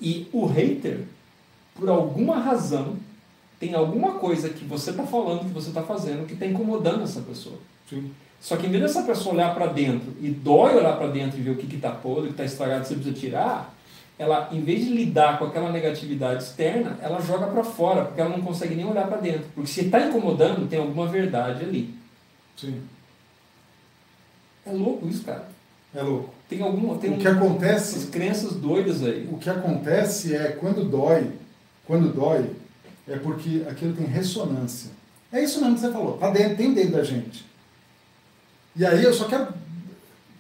E o hater, por alguma razão, tem alguma coisa que você está falando, que você está fazendo, que está incomodando essa pessoa.
Sim.
Só que em vez dessa pessoa olhar para dentro e dói olhar para dentro e ver o que está podre, o que está estragado, que você precisa tirar, ela, em vez de lidar com aquela negatividade externa, ela joga para fora, porque ela não consegue nem olhar para dentro. Porque se está incomodando, tem alguma verdade ali.
Sim.
É louco isso, cara.
É louco.
Tem alguma. Tem
O
um-
que acontece
essas crenças doidas aí.
O que acontece é quando dói, quando dói, é porque aquilo tem ressonância. É isso mesmo que você falou, tá dentro, tem dentro da gente. E aí eu só quero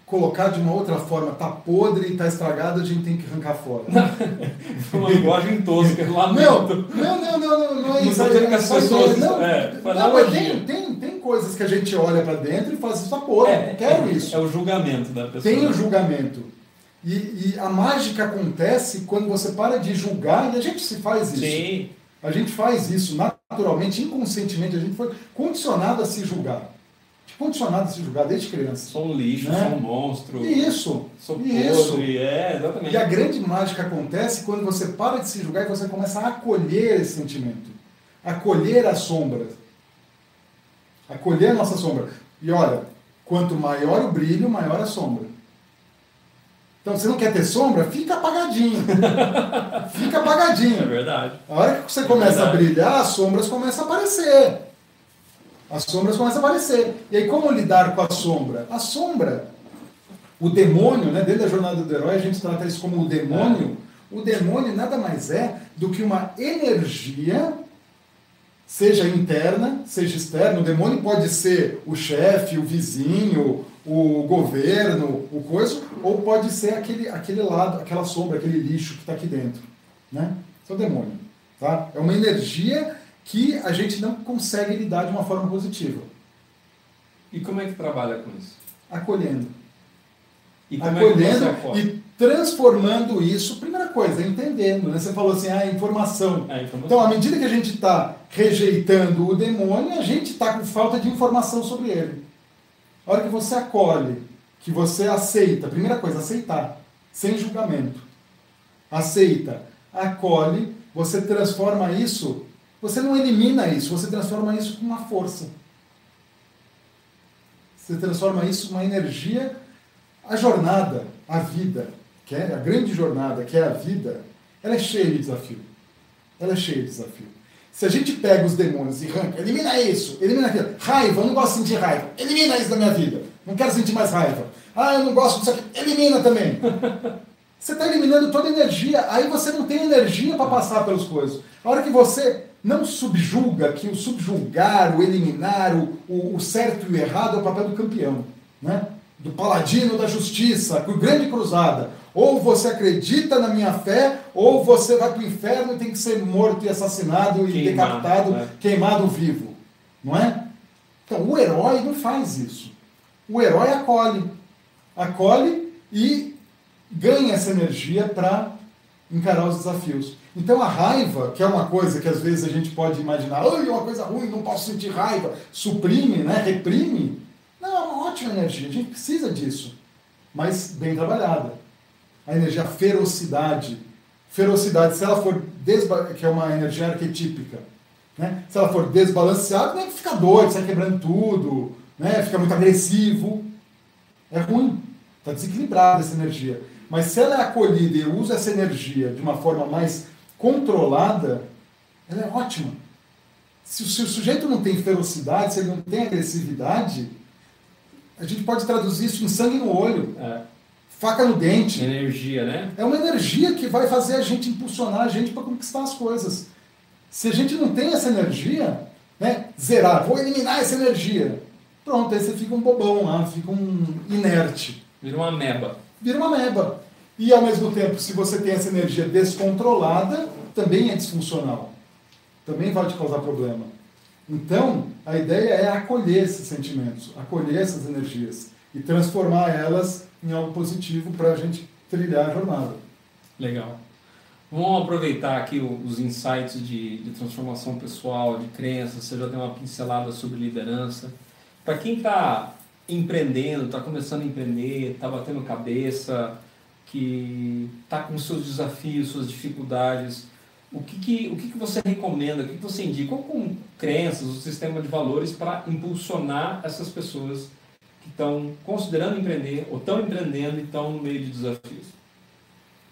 colocar de uma outra forma, tá podre e tá estragado, a gente tem que arrancar fora.
Uma linguagem tosca,
Não,
lamento.
não, não, não, não, não é
Não
isso. é
as
só
pessoas-
ideia, Não,
é, foi
não mas tem, tem, tem coisas que a gente olha para dentro e faz isso tá podre, não quero
é,
isso.
É o julgamento da pessoa.
Tem o julgamento. E, e a mágica acontece quando você para de julgar, e a gente se faz isso.
Sim.
A gente faz isso naturalmente, inconscientemente, a gente foi condicionado a se julgar. Condicionado a se julgar desde criança.
Sou um lixo,
Né?
sou um monstro.
E isso.
Sou
e isso.
podre. É, exatamente.
E a grande mágica acontece quando você para de se julgar e você começa a acolher esse sentimento. Acolher a sombra. Acolher a nossa sombra. E olha, quanto maior o brilho, maior a sombra. Então, você não quer ter sombra? Fica apagadinho. Fica apagadinho.
É verdade.
A hora que você começa a brilhar, as sombras começam a aparecer. As sombras começam a aparecer. E aí, como lidar com a sombra? A sombra, o demônio, né? dentro da jornada do herói, a gente trata isso como o demônio. O demônio nada mais é do que uma energia, seja interna, seja externa. O demônio pode ser o chefe, o vizinho, o governo, o coisa, ou pode ser aquele, aquele lado, aquela sombra, aquele lixo que está aqui dentro. Né? Isso é o demônio. Tá? É uma energia que a gente não consegue lidar de uma forma positiva.
E como é que trabalha com isso?
Acolhendo.
E como
Acolhendo
é
e transformando isso, primeira coisa, entendendo. Né? Você falou assim, ah, informação.
É, informação.
Então, à medida que a gente está rejeitando o demônio, a gente está com falta de informação sobre ele. A hora que você acolhe, que você aceita, primeira coisa, aceitar, sem julgamento. Aceita, acolhe, você transforma isso, você não elimina isso, você transforma isso com uma força. Você transforma isso uma energia. A jornada, a vida, que é a grande jornada, que é a vida, ela é cheia de desafio. Ela é cheia de desafio. Se a gente pega os demônios e arranca, elimina isso, elimina aquilo. Raiva, eu não gosto de sentir raiva. Elimina isso da minha vida. Não quero sentir mais raiva. Ah, eu não gosto disso aqui. Elimina também. Você está eliminando toda a energia. Aí você não tem energia para passar pelas coisas. A hora que você não subjuga, que o subjugar, o eliminar, o, o, o certo e o errado é o papel do campeão. Né? Do paladino da justiça, com grande cruzada. Ou você acredita na minha fé, ou você vai para o inferno e tem que ser morto e assassinado e
Queimado,
decapitado,
é.
queimado vivo. Não é? Então, o herói não faz isso. O herói acolhe. Acolhe e ganha essa energia para encarar os desafios. Então, a raiva, que é uma coisa que às vezes a gente pode imaginar, "Ai, é uma coisa ruim, não posso sentir raiva, suprime, né? reprime. Não, é uma ótima energia, a gente precisa disso, mas bem trabalhada a energia ferocidade. Ferocidade, se ela for que é uma energia arquetípica, né? se ela for desbalanceada, né, fica doido, sai quebrando tudo, né? fica muito agressivo. É ruim, está desequilibrada essa energia. Mas se ela é acolhida e usa essa energia de uma forma mais controlada, ela é ótima. Se, se o sujeito não tem ferocidade, se ele não tem agressividade, a gente pode traduzir isso em sangue no olho.
É,
faca no dente.
energia, né?
É uma energia que vai fazer a gente impulsionar a gente para conquistar as coisas. Se a gente não tem essa energia, né, zerar, vou eliminar essa energia. Pronto, aí você fica um bobão lá, fica um inerte.
Vira uma meba.
Vira uma meba. E ao mesmo tempo, se você tem essa energia descontrolada, também é disfuncional. Também vai te causar problema. Então, a ideia é acolher esses sentimentos, acolher essas energias e transformar elas em algo positivo para a gente trilhar a jornada.
Legal. Vamos aproveitar aqui os insights de, de transformação pessoal, de crenças. Você já deu uma pincelada sobre liderança. Para quem está empreendendo, está começando a empreender, está batendo cabeça, que está com seus desafios, suas dificuldades, o que, que, o que, que você recomenda, o que, que você indica? Qual com crenças, o sistema de valores para impulsionar essas pessoas que estão considerando empreender ou estão empreendendo e estão no meio de desafios?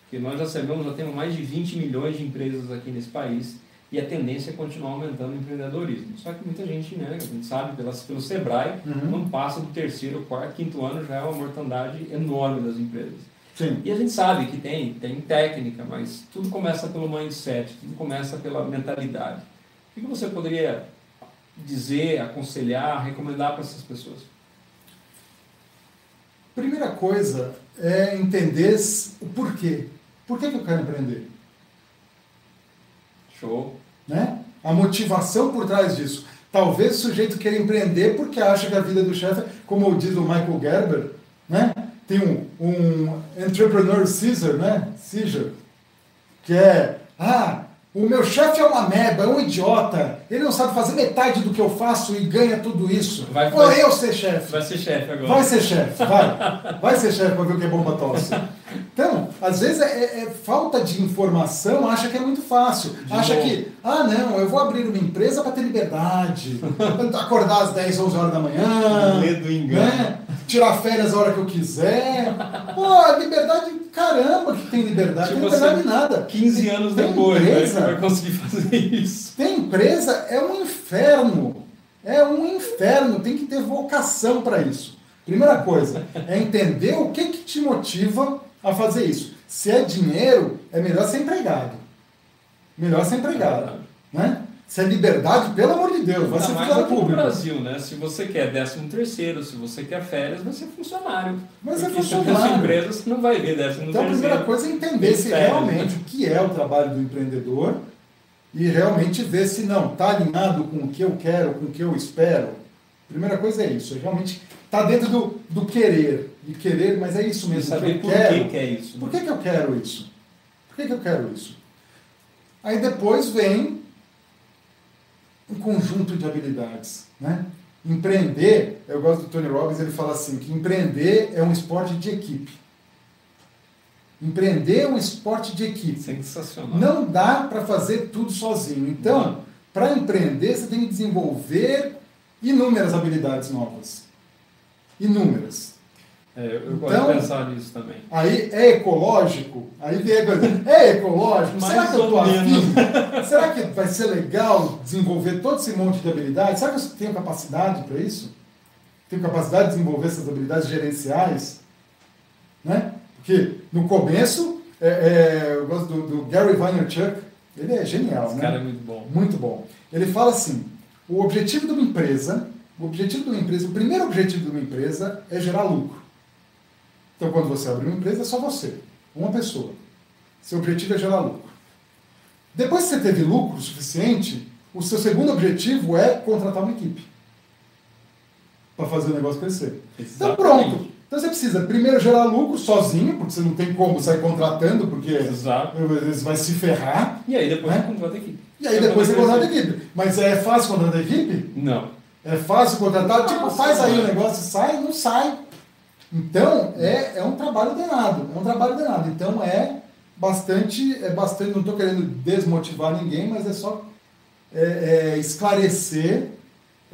Porque nós já sabemos, já temos mais de 20 milhões de empresas aqui nesse país e a tendência é continuar aumentando o empreendedorismo. Só que muita gente, né, a gente sabe pela, pelo Sebrae,
Uhum.
não passa do terceiro, quarto, quinto ano, já é uma mortandade enorme das empresas.
Sim.
E a gente sabe que tem, tem técnica, mas tudo começa pelo mindset, tudo começa pela mentalidade. O que você poderia dizer, aconselhar, recomendar para essas pessoas?
Primeira coisa é entender o porquê. Por que, que eu quero empreender?
Show.
Né? A motivação por trás disso. Talvez o sujeito queira empreender porque acha que a vida do chefe, como diz o Michael Gerber, né? Tem um, um entrepreneur Caesar, né? Caesar, que é, ah, o meu chefe é uma meba, é um idiota, ele não sabe fazer metade do que eu faço e ganha tudo isso.
Vai-
Vou
vai-
eu ser chefe.
Vai ser chefe agora.
Vai ser chefe, vai. Vai ser chefe para ver o que é bom para tosse. Então, às vezes é, é- é falta de informação, acha que é muito fácil.
De
acha
novo.
que, ah, não, eu vou abrir uma empresa para ter liberdade. Acordar às 10, 11 horas da manhã.
Medo do engano.
Né? Tirar férias a hora que eu quiser. Pô, a liberdade caramba que tem liberdade,
Tipo
tem liberdade
assim,
nada.
15 anos
Tem
depois, né,
empresa-
que vai conseguir fazer isso.
Tem empresa, é um inferno. É um inferno, tem que ter vocação para isso. Primeira coisa, é entender o que, que te motiva a fazer isso. Se é dinheiro, é melhor ser empregado. Melhor ser empregado. Né? Se é liberdade, pelo amor de Deus, vai
Ainda
ser funcionário
aqui no
público.
Brasil, né? Se você quer 13 terceiro, se você quer férias, vai ser funcionário.
Mas é
Porque
funcionário.
a sua empresa, você não vai ver 13
Então a primeira
terceiro.
coisa é entender se
Férias,
realmente
né?
o que é o trabalho do empreendedor e realmente ver se não está alinhado com o que eu quero, com o que eu espero. Primeira coisa é isso, é realmente está dentro do, do querer, de querer, mas é isso
E
mesmo que
saber
eu
por
quero.
que, que é isso.
Por
né?
que, que eu quero isso? Por que, que eu quero isso? Aí depois vem conjunto de habilidades. Né? Empreender, eu gosto do Tony Robbins, ele fala assim, que empreender é um esporte de equipe. Empreender é um esporte de equipe.
Sensacional.
Não dá para fazer tudo sozinho. Então, para empreender, você tem que desenvolver inúmeras habilidades novas. Inúmeras.
É, eu eu gosto
Então-
de pensar nisso também.
Aí é ecológico? Aí vem a coisa, é ecológico?
Mais
Será que eu
ou
tô
menos.
afim? Será que vai ser legal desenvolver todo esse monte de habilidades? Será que eu tenho capacidade para isso? Tenho capacidade de desenvolver essas habilidades gerenciais? Né? Porque no começo, é, é, eu gosto do, do Gary Vaynerchuk, ele é genial,
Esse
né?
cara é muito bom.
Muito bom. Ele fala assim: o objetivo de uma empresa, o objetivo de uma empresa, o primeiro objetivo de uma empresa é gerar lucro. Então, quando você abre uma empresa, é só você, uma pessoa. Seu objetivo é gerar lucro. Depois que você teve lucro suficiente, o seu segundo objetivo é contratar uma equipe para fazer o negócio crescer. Então, pronto. Então, você precisa primeiro gerar lucro sozinho, porque você não tem como sair contratando, porque
Exato.
você vai se ferrar.
E aí depois
Né?
você contrata a equipe.
E aí depois você contrata a equipe. Mas é fácil contratar a equipe?
Não.
É fácil contratar? Tipo, faz aí o negócio e sai? Não sai. Então, é, é um trabalho danado. É um trabalho danado. Então, é bastante, é bastante, não estou querendo desmotivar ninguém, mas é só é, é, esclarecer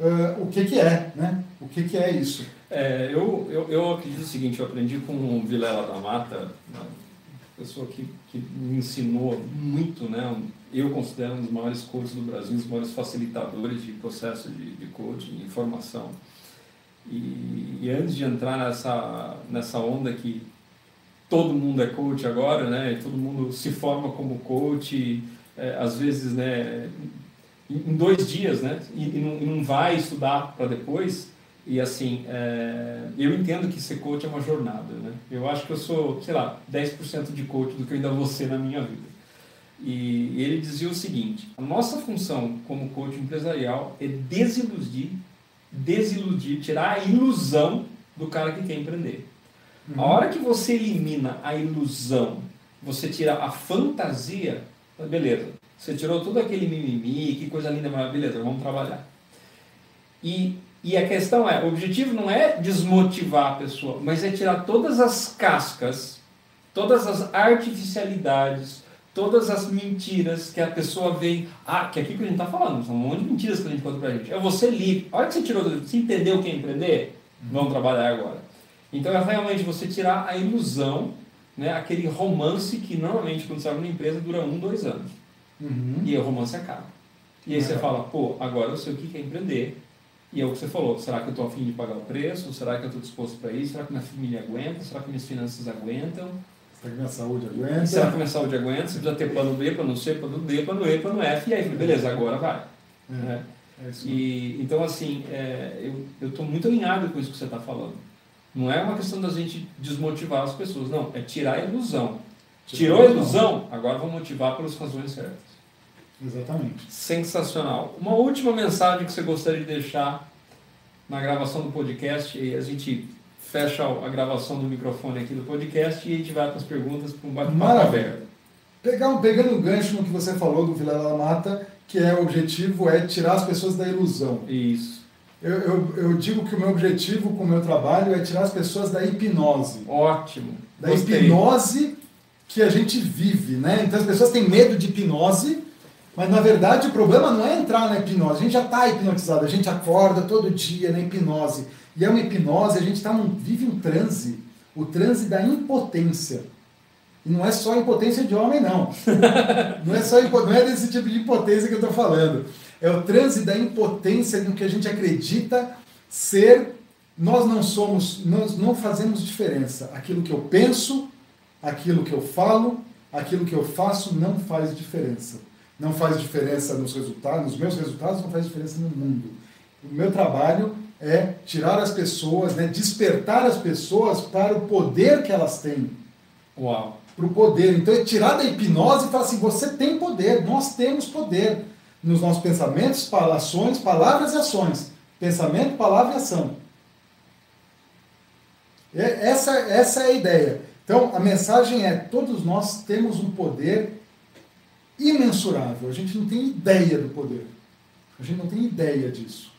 ah, o que que é, né? O que que é isso.
É, eu, eu, eu acredito o seguinte, eu aprendi com o Vilela da Mata, uma pessoa que, que me ensinou muito, né? Eu considero um dos maiores coaches do Brasil, um dos maiores facilitadores de processo de, de coaching e formação. E, e antes de entrar nessa, nessa onda que todo mundo é coach agora, né? Todo mundo se forma como coach, é, às vezes, né? Em dois dias, né? E, e não, e não vai estudar para depois. E assim, é, eu entendo que ser coach é uma jornada, né? Eu acho que eu sou, sei lá, 10% de coach do que eu ainda vou ser na minha vida. E ele dizia o seguinte: a nossa função como coach empresarial é desiludir, desiludir, tirar a ilusão do cara que quer empreender. A hora que você elimina a ilusão, você tira a fantasia, beleza. Você tirou todo aquele mimimi, que coisa linda, mas beleza, vamos trabalhar. E, e a questão é, o objetivo não é desmotivar a pessoa, mas é tirar todas as cascas, todas as artificialidades, todas as mentiras que a pessoa vem. Ah, que é aquilo que a gente está falando, são um monte de mentiras que a gente conta pra gente. É você livre. A hora que você tirou, você entendeu o que é empreender? Vamos trabalhar agora. Então é realmente você tirar a ilusão, né, aquele romance que normalmente quando você abre uma empresa dura um, dois anos.
Uhum.
E o romance acaba. E aí você
É.
fala, pô, agora eu sei o que é empreender. E é o que você falou, será que eu estou afim de pagar o preço? Será que eu estou disposto para isso? Será que minha família aguenta? Será que minhas finanças aguentam?
Será que minha saúde
E será que
aguenta?
minha saúde aguenta? Você precisa ter plano B, plano C, plano D, plano E, plano F. E aí, beleza, agora vai.
É,
né?
é.
E, então, assim, é, eu estou muito alinhado com isso que você está falando. Não é uma questão da gente desmotivar as pessoas, não. É tirar a ilusão. Tirou a ilusão, agora vamos motivar pelas razões certas.
Exatamente.
Sensacional. Uma última mensagem que você gostaria de deixar na gravação do podcast, e a gente fecha a gravação do microfone aqui do podcast e a gente vai para as perguntas para um bate-papo
Maravilha.
aberto.
Pegar, pegando um gancho no que você falou do Vilela da Mata, que é o objetivo é tirar as pessoas da ilusão.
Isso.
Eu, eu, eu digo que o meu objetivo com o meu trabalho é tirar as pessoas da hipnose.
Ótimo.
Da
Gostei.
hipnose que a gente vive, né? Então as pessoas têm medo de hipnose, mas na verdade o problema não é entrar na hipnose. A gente já está hipnotizado, a gente acorda todo dia na hipnose. E é uma hipnose, a gente tá num, vive um transe, o transe da impotência. E não é só impotência de homem, não. Não é, só, não é desse tipo de impotência que eu estou falando. É o transe da impotência no que a gente acredita ser. Nós não somos, nós não fazemos diferença. Aquilo que eu penso, aquilo que eu falo, aquilo que eu faço não faz diferença. Não faz diferença nos resultados, nos meus resultados, não faz diferença no mundo. O meu trabalho é tirar as pessoas, né, despertar as pessoas para o poder que elas têm.
Uau!
Para o poder. Então é tirar da hipnose e falar assim: você tem poder, nós temos poder nos nossos pensamentos, ações, palavras e ações. Pensamento, palavra e ação. É, essa, essa é a ideia. Então a mensagem é: todos nós temos um poder imensurável. A gente não tem ideia do poder. A gente não tem ideia disso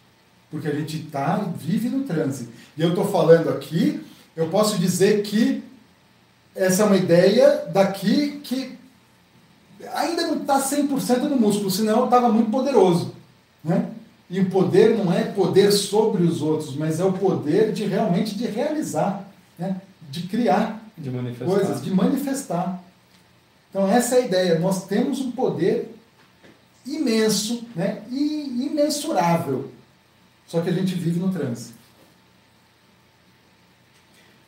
porque a gente tá, vive no transe. E eu estou falando aqui, eu posso dizer que essa é uma ideia daqui que ainda não está 100% no músculo, senão estava muito poderoso. Né? E o poder não é poder sobre os outros, mas é o poder de realmente de realizar, né? de criar
de
coisas, de manifestar. Então essa é a ideia. Nós temos um poder imenso né? e imensurável só que a gente vive no trânsito.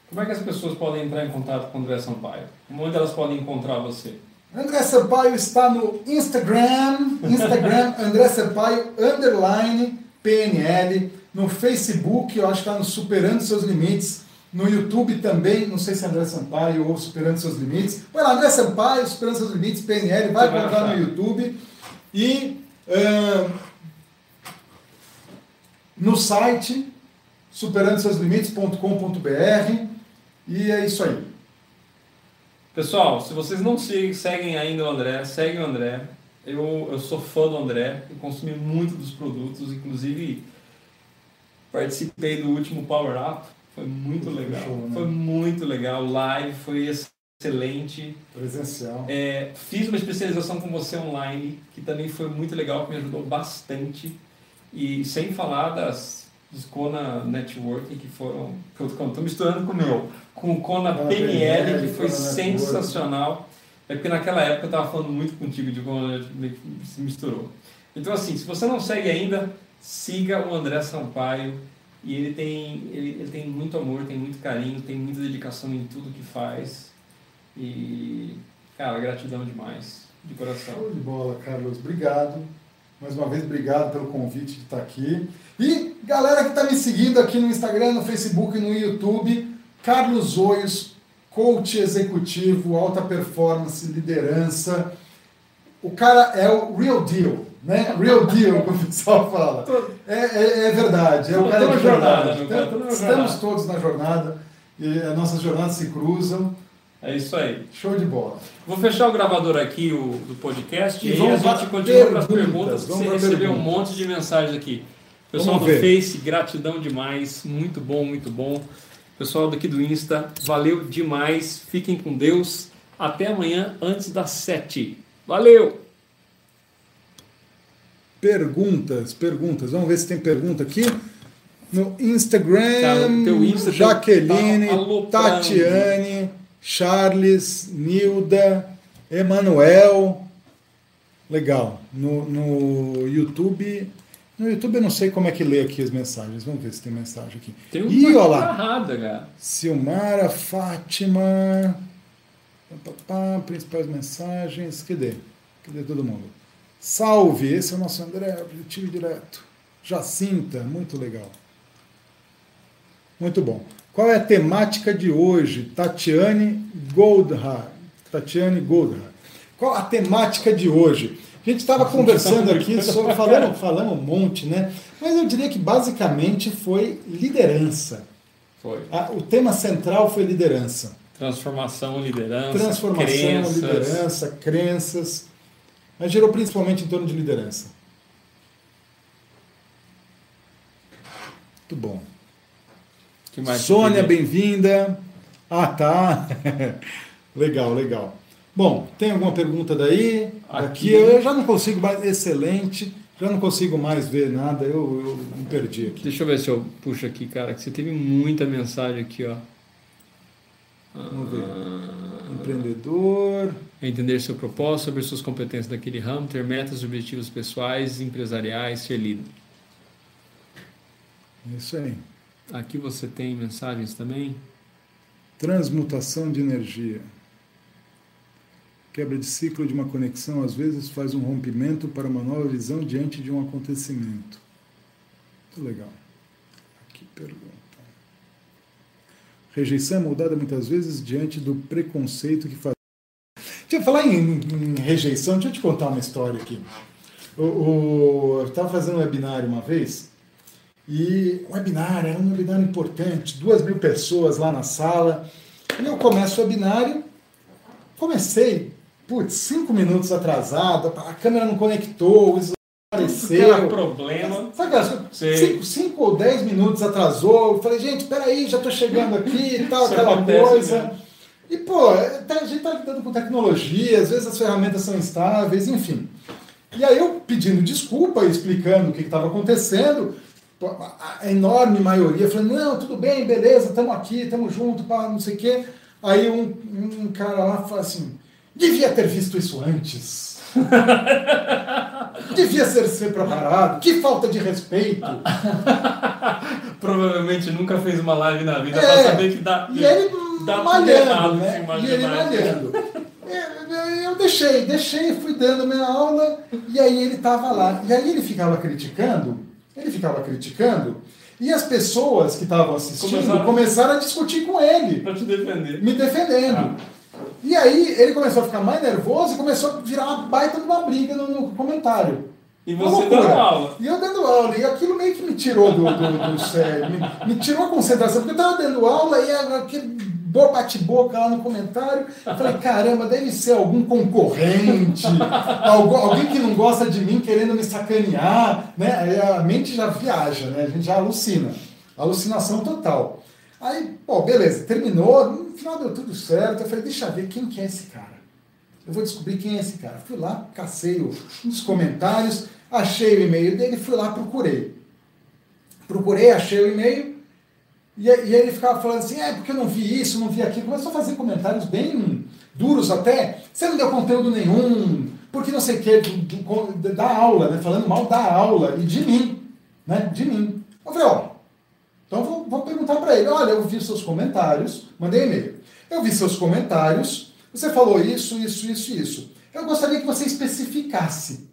Como é que as pessoas podem entrar em contato com o André Sampaio? Onde elas podem encontrar você?
André Sampaio está no Instagram, Instagram André Sampaio underline PNL, no Facebook, eu acho que está no Superando Seus Limites, no YouTube também, não sei se é André Sampaio ou Superando Seus Limites. Vai lá, André Sampaio, Superando Seus Limites, PNL, vai colocar no YouTube. E uh, no site superandoseuslimites.com.br e é isso aí.
Pessoal, se vocês não seguem ainda o André, segue o André. Eu, eu sou fã do André, eu consumi muito dos produtos, inclusive participei do último Power Up, foi muito legal. Show, né? Foi muito legal, live, foi excelente.
Presencial.
É, fiz uma especialização com você online, que também foi muito legal, que me ajudou bastante. E sem falar das dos Kona Networking que foram. que eu estou misturando com o meu, com o Kona PNL, que foi sensacional. É porque naquela época eu estava falando muito contigo de Kona se misturou. Então, assim, se você não segue ainda, siga o André Sampaio. E ele tem, ele, ele tem muito amor, tem muito carinho, tem muita dedicação em tudo que faz. E, cara, gratidão demais, de coração.
Show de bola, Carlos. Obrigado. Mais uma vez, obrigado pelo convite de estar aqui. E galera que está me seguindo aqui no Instagram, no Facebook e no YouTube, Carlos Oios, coach executivo, alta performance, liderança. O cara é o real deal, né? Real deal, como o pessoal fala. É, é, é verdade, é o cara de jornada. Estamos todos na jornada e as nossas jornadas se cruzam.
É isso aí.
Show de bola.
Vou fechar o gravador aqui o, do podcast e, e aí a gente continua para as perguntas. Você recebeu um monte de mensagens aqui. Pessoal do Face, gratidão demais. Muito bom, muito bom. Pessoal daqui do Insta, valeu demais. Fiquem com Deus. Até amanhã, antes das sete. Valeu!
Perguntas, perguntas. Vamos ver se tem pergunta aqui. No Instagram, Cara, Insta Jaqueline, tá Tatiane. Charles, Nilda, Emanuel. Legal. No, no YouTube. No YouTube eu não sei como é que lê aqui as mensagens. Vamos ver se tem mensagem aqui.
Tem uma Ih, olha lá. errada, cara.
Silmara, Fátima. Pá, principais mensagens. Cadê? Cadê todo mundo? Salve, esse é o nosso André, objetivo direto. Jacinta, muito legal. Muito bom. Qual é a temática de hoje? Tatiane Goldhar. Tatiane Goldhar. Qual a temática de hoje? A gente estava conversando aqui, sobre, falando, falando um monte, né? Mas eu diria que basicamente foi liderança.
Foi.
o tema central foi liderança.
Transformação, liderança.
Transformação, crenças. liderança, crenças. Mas girou principalmente em torno de liderança. Muito bom. Sônia, bem-vinda. Ah, tá. legal, legal. Bom, tem alguma pergunta daí? Aqui, Aqui eu já não consigo mais. Excelente. Já não consigo mais ver nada, eu, eu me perdi aqui.
Deixa eu ver se eu puxo aqui, cara, que você teve muita mensagem aqui, ó.
Vamos ver. Ah. Empreendedor.
Entender seu propósito, saber suas competências naquele ramo, ter metas e objetivos pessoais, empresariais, ser líder.
Isso aí.
Aqui você tem mensagens também.
Transmutação de energia. Quebra de ciclo de uma conexão às vezes faz um rompimento para uma nova visão diante de um acontecimento. Muito legal. Aqui pergunta. Rejeição é moldada muitas vezes diante do preconceito que faz. Deixa eu falar em, em rejeição, deixa eu te contar uma história aqui. O, o eu estava fazendo um webinário uma vez e o webinário era um webinário importante, duas mil pessoas lá na sala. E eu começo o webinário, comecei, putz, cinco minutos atrasado, a câmera não conectou, o apareceu.
Tem problema.
Sabe aquelas cinco, cinco ou dez minutos atrasou, eu falei, gente, peraí, já estou chegando aqui e tal, Isso aquela coisa. E, pô, tá, a gente está lidando com tecnologia, às vezes as ferramentas são instáveis, enfim. E aí eu pedindo desculpa, explicando o que estava acontecendo, a enorme maioria falando, não, tudo bem, beleza, estamos aqui, estamos juntos, não sei o quê. Aí um, um cara lá fala assim, devia ter visto isso antes. devia ser, ser preparado. Que falta de respeito.
Provavelmente nunca fez uma live na vida é, para saber que dá.
E ele dá malhando, né? E ele malhando. É, eu deixei, deixei, fui dando minha aula, e aí ele estava lá. E aí ele ficava criticando ele ficava criticando e as pessoas que estavam assistindo começaram, começaram a discutir com ele.
Para te defender.
Me defendendo. Ah. E aí ele começou a ficar mais nervoso e começou a virar uma baita de uma briga no, no comentário.
E você dando aula.
E eu dando aula. E aquilo meio que me tirou do, do, do sério. Me, me, tirou a concentração. Porque eu estava dando aula e aquele bate-boca lá no comentário. Falei, caramba, deve ser algum concorrente, alguém que não gosta de mim querendo me sacanear, né? Aí a mente já viaja, né? A gente já alucina. Alucinação total. Aí, pô, beleza, terminou, no final deu tudo certo. Eu falei, deixa eu ver quem que é esse cara. Eu vou descobrir quem é esse cara. Fui lá, cacei os comentários, achei o e-mail dele, fui lá, procurei. Procurei, achei o e-mail, e, e ele ficava falando assim, é porque eu não vi isso, não vi aquilo. Começou a fazer comentários bem duros até. Você não deu conteúdo nenhum, porque não sei o que, da aula, né? Falando mal da aula e de mim, né? De mim. Eu falei, ó, então vou, vou perguntar para ele, olha, eu vi seus comentários, mandei e-mail. Eu vi seus comentários, você falou isso, isso, isso, isso. Eu gostaria que você especificasse.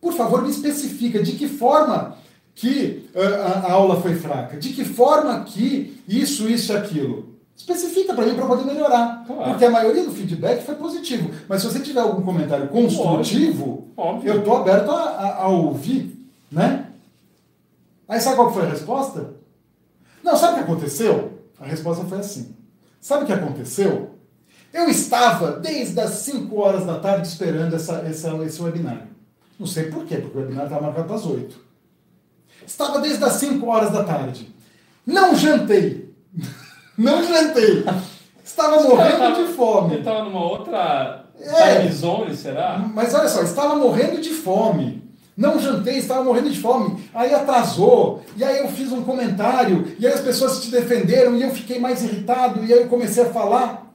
Por favor, me especifica de que forma que a, a aula foi fraca? De que forma que isso, isso e aquilo? Especifica para mim para poder melhorar. Claro. Porque a maioria do feedback foi positivo. Mas se você tiver algum comentário construtivo, Óbvio. eu estou aberto a, a, a, ouvir. Né? Aí sabe qual foi a resposta? Não, sabe o que aconteceu? A resposta foi assim. Sabe o que aconteceu? Eu estava desde as 5 horas da tarde esperando essa, essa, esse webinar. Não sei por quê, porque o webinar estava marcado as 8. Estava desde as 5 horas da tarde. Não jantei. Não jantei. Estava morrendo de fome.
Ele estava numa outra é, time zone, será?
Mas olha só, estava morrendo de fome. Não jantei, estava morrendo de fome. Aí atrasou, e aí eu fiz um comentário, e aí as pessoas te defenderam, e eu fiquei mais irritado, e aí eu comecei a falar.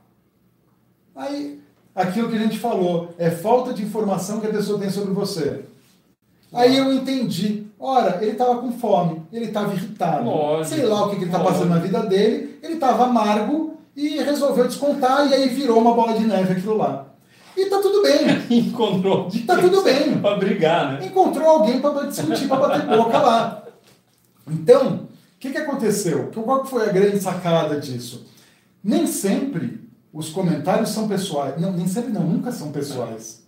Aí, aquilo que a gente falou, é falta de informação que a pessoa tem sobre você. Aí eu entendi. Ora, ele estava com fome, ele estava irritado. Lógico, sei lá o que, que ele está passando na vida dele, ele estava amargo e resolveu descontar, e aí virou uma bola de neve aquilo lá. E tá tudo bem.
Encontrou
Tá tudo bem.
Para brigar, né?
Encontrou alguém para discutir, para bater boca lá. Então, o que, que aconteceu? Qual foi a grande sacada disso? Nem sempre os comentários são pessoais. Não, nem sempre não, nunca são pessoais.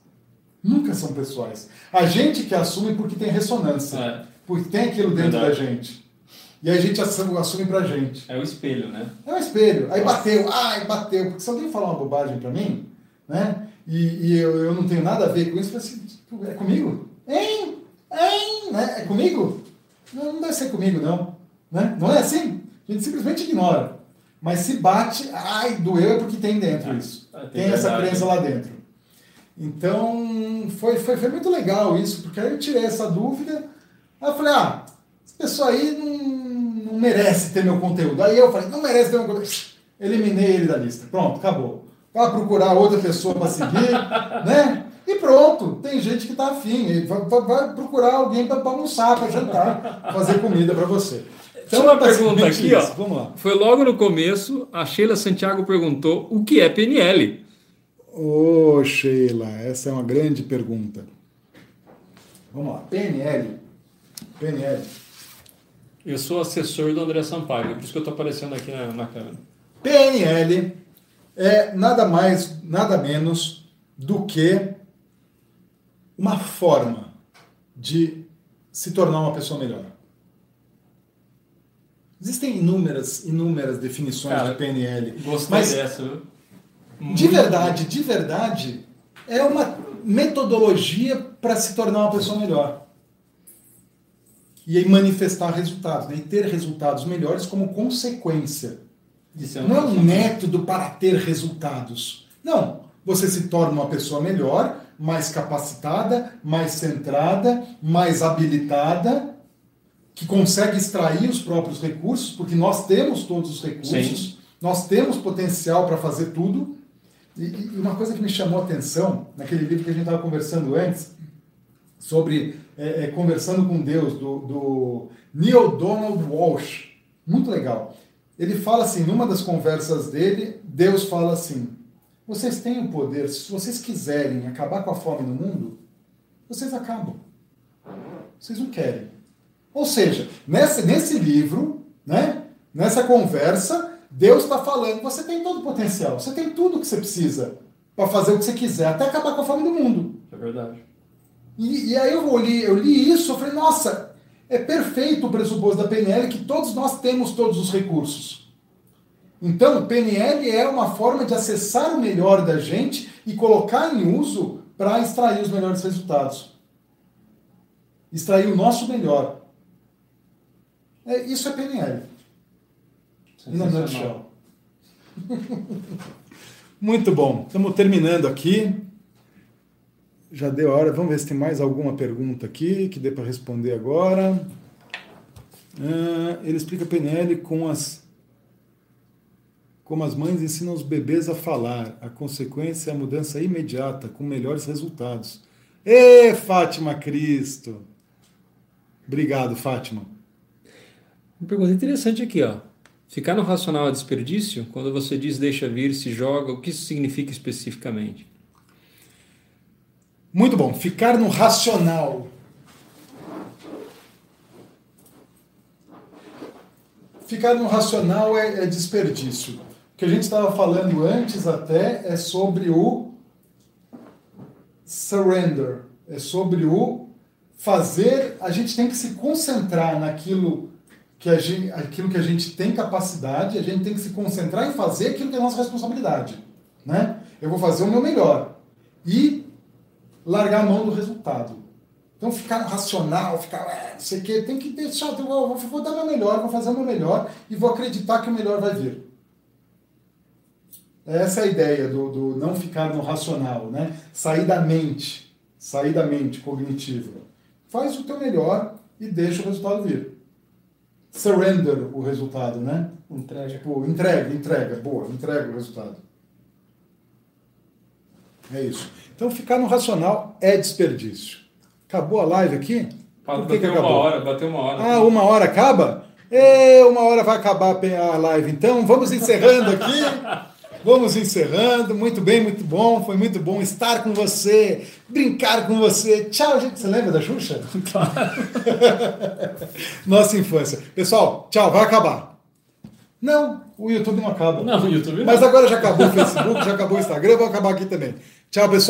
Nunca são pessoais. A gente que assume porque tem ressonância. É. Porque tem aquilo dentro Verdade. da gente. E a gente assume, assume pra gente.
É o espelho, né?
É o espelho. Aí bateu, ai, bateu. Porque se alguém falar uma bobagem pra mim, né? E, e eu, eu não tenho nada a ver com isso, eu assim, é comigo? Hein? Hein? Né? É comigo? Não, não deve ser comigo, não. Né? Não é assim? A gente simplesmente ignora. Mas se bate, ai, doeu é porque tem dentro isso. Ah, tem, tem essa crença lá dentro. Então, foi, foi, foi muito legal isso, porque aí eu tirei essa dúvida. Aí eu falei, ah, essa pessoa aí não, não merece ter meu conteúdo. Aí eu falei, não merece ter meu conteúdo. eliminei ele da lista. Pronto, acabou. Vai procurar outra pessoa para seguir, né? E pronto, tem gente que está afim, vai, vai, procurar alguém para almoçar, para jantar, fazer comida para você.
Então, uma pergunta aqui, ó. Vamos lá. Foi logo no começo, a Sheila Santiago perguntou o que é PNL.
Ô, oh, Sheila, essa é uma grande pergunta. Vamos lá, PNL. PNL.
Eu sou assessor do André Sampaio, por isso que eu estou aparecendo aqui na, na câmera.
PNL é nada mais, nada menos do que uma forma de se tornar uma pessoa melhor. Existem inúmeras, inúmeras definições Cara, de PNL.
Gostei mas dessa, viu?
De verdade, de verdade, é uma metodologia para se tornar uma pessoa melhor. E aí manifestar resultados, né? e ter resultados melhores como consequência. É Não é um método para ter resultados. Não. Você se torna uma pessoa melhor, mais capacitada, mais centrada, mais habilitada, que consegue extrair os próprios recursos, porque nós temos todos os recursos, Sim. nós temos potencial para fazer tudo. E, e, uma coisa que me chamou a atenção, naquele livro que a gente estava conversando antes, sobre é, é, Conversando com Deus, do, do Neil Donald Walsh, muito legal. Ele fala assim, numa das conversas dele, Deus fala assim: vocês têm o poder, se vocês quiserem acabar com a fome no mundo, vocês acabam. Vocês não querem. Ou seja, nesse, nesse livro, né, nessa conversa, Deus está falando: você tem todo o potencial, você tem tudo o que você precisa para fazer o que você quiser, até acabar com a fome do mundo.
É verdade.
E, e aí eu li, eu li isso, eu falei: nossa, é perfeito o pressuposto da PNL que todos nós temos todos os recursos. Então, PNL é uma forma de acessar o melhor da gente e colocar em uso para extrair os melhores resultados. Extrair o nosso melhor. É, isso é PNL. No nutshell. Muito bom. Estamos terminando aqui. Já deu a hora. Vamos ver se tem mais alguma pergunta aqui que dê para responder agora. Uh, ele explica PNL com as como as mães ensinam os bebês a falar. A consequência é a mudança imediata, com melhores resultados. Ê, Fátima Cristo! Obrigado, Fátima.
Uma pergunta interessante aqui, ó. Ficar no racional é desperdício? Quando você diz deixa vir, se joga, o que isso significa especificamente?
Muito bom. Ficar no racional. Ficar no racional é, é desperdício. O que a gente estava falando antes até é sobre o surrender. É sobre o fazer. A gente tem que se concentrar naquilo que gente, aquilo que a gente tem capacidade, a gente tem que se concentrar em fazer aquilo que é nossa responsabilidade. Né? Eu vou fazer o meu melhor. E largar a mão do resultado. Então, ficar racional, ficar, é, não sei o quê, tem que deixar, eu vou, vou dar meu melhor, vou fazer o meu melhor e vou acreditar que o melhor vai vir. Essa é a ideia do, do não ficar no racional, né? Sair da mente, sair da mente cognitiva. Faz o teu melhor e deixa o resultado vir surrender o resultado, né?
Entrega.
Tipo, entrega, entrega, boa, entrega o resultado. É isso. Então ficar no racional é desperdício. Acabou a live aqui?
Por que, que acabou? Uma hora, bateu uma hora.
Ah, uma hora acaba? E uma hora vai acabar a live. Então vamos encerrando aqui. Vamos encerrando. Muito bem, muito bom. Foi muito bom estar com você, brincar com você. Tchau, gente. Você lembra da Xuxa? Claro. Nossa infância. Pessoal, tchau. Vai acabar. Não, o YouTube não acaba.
Não, o YouTube não.
Mas agora já acabou o Facebook, já acabou o Instagram. Vou acabar aqui também. Tchau, pessoal.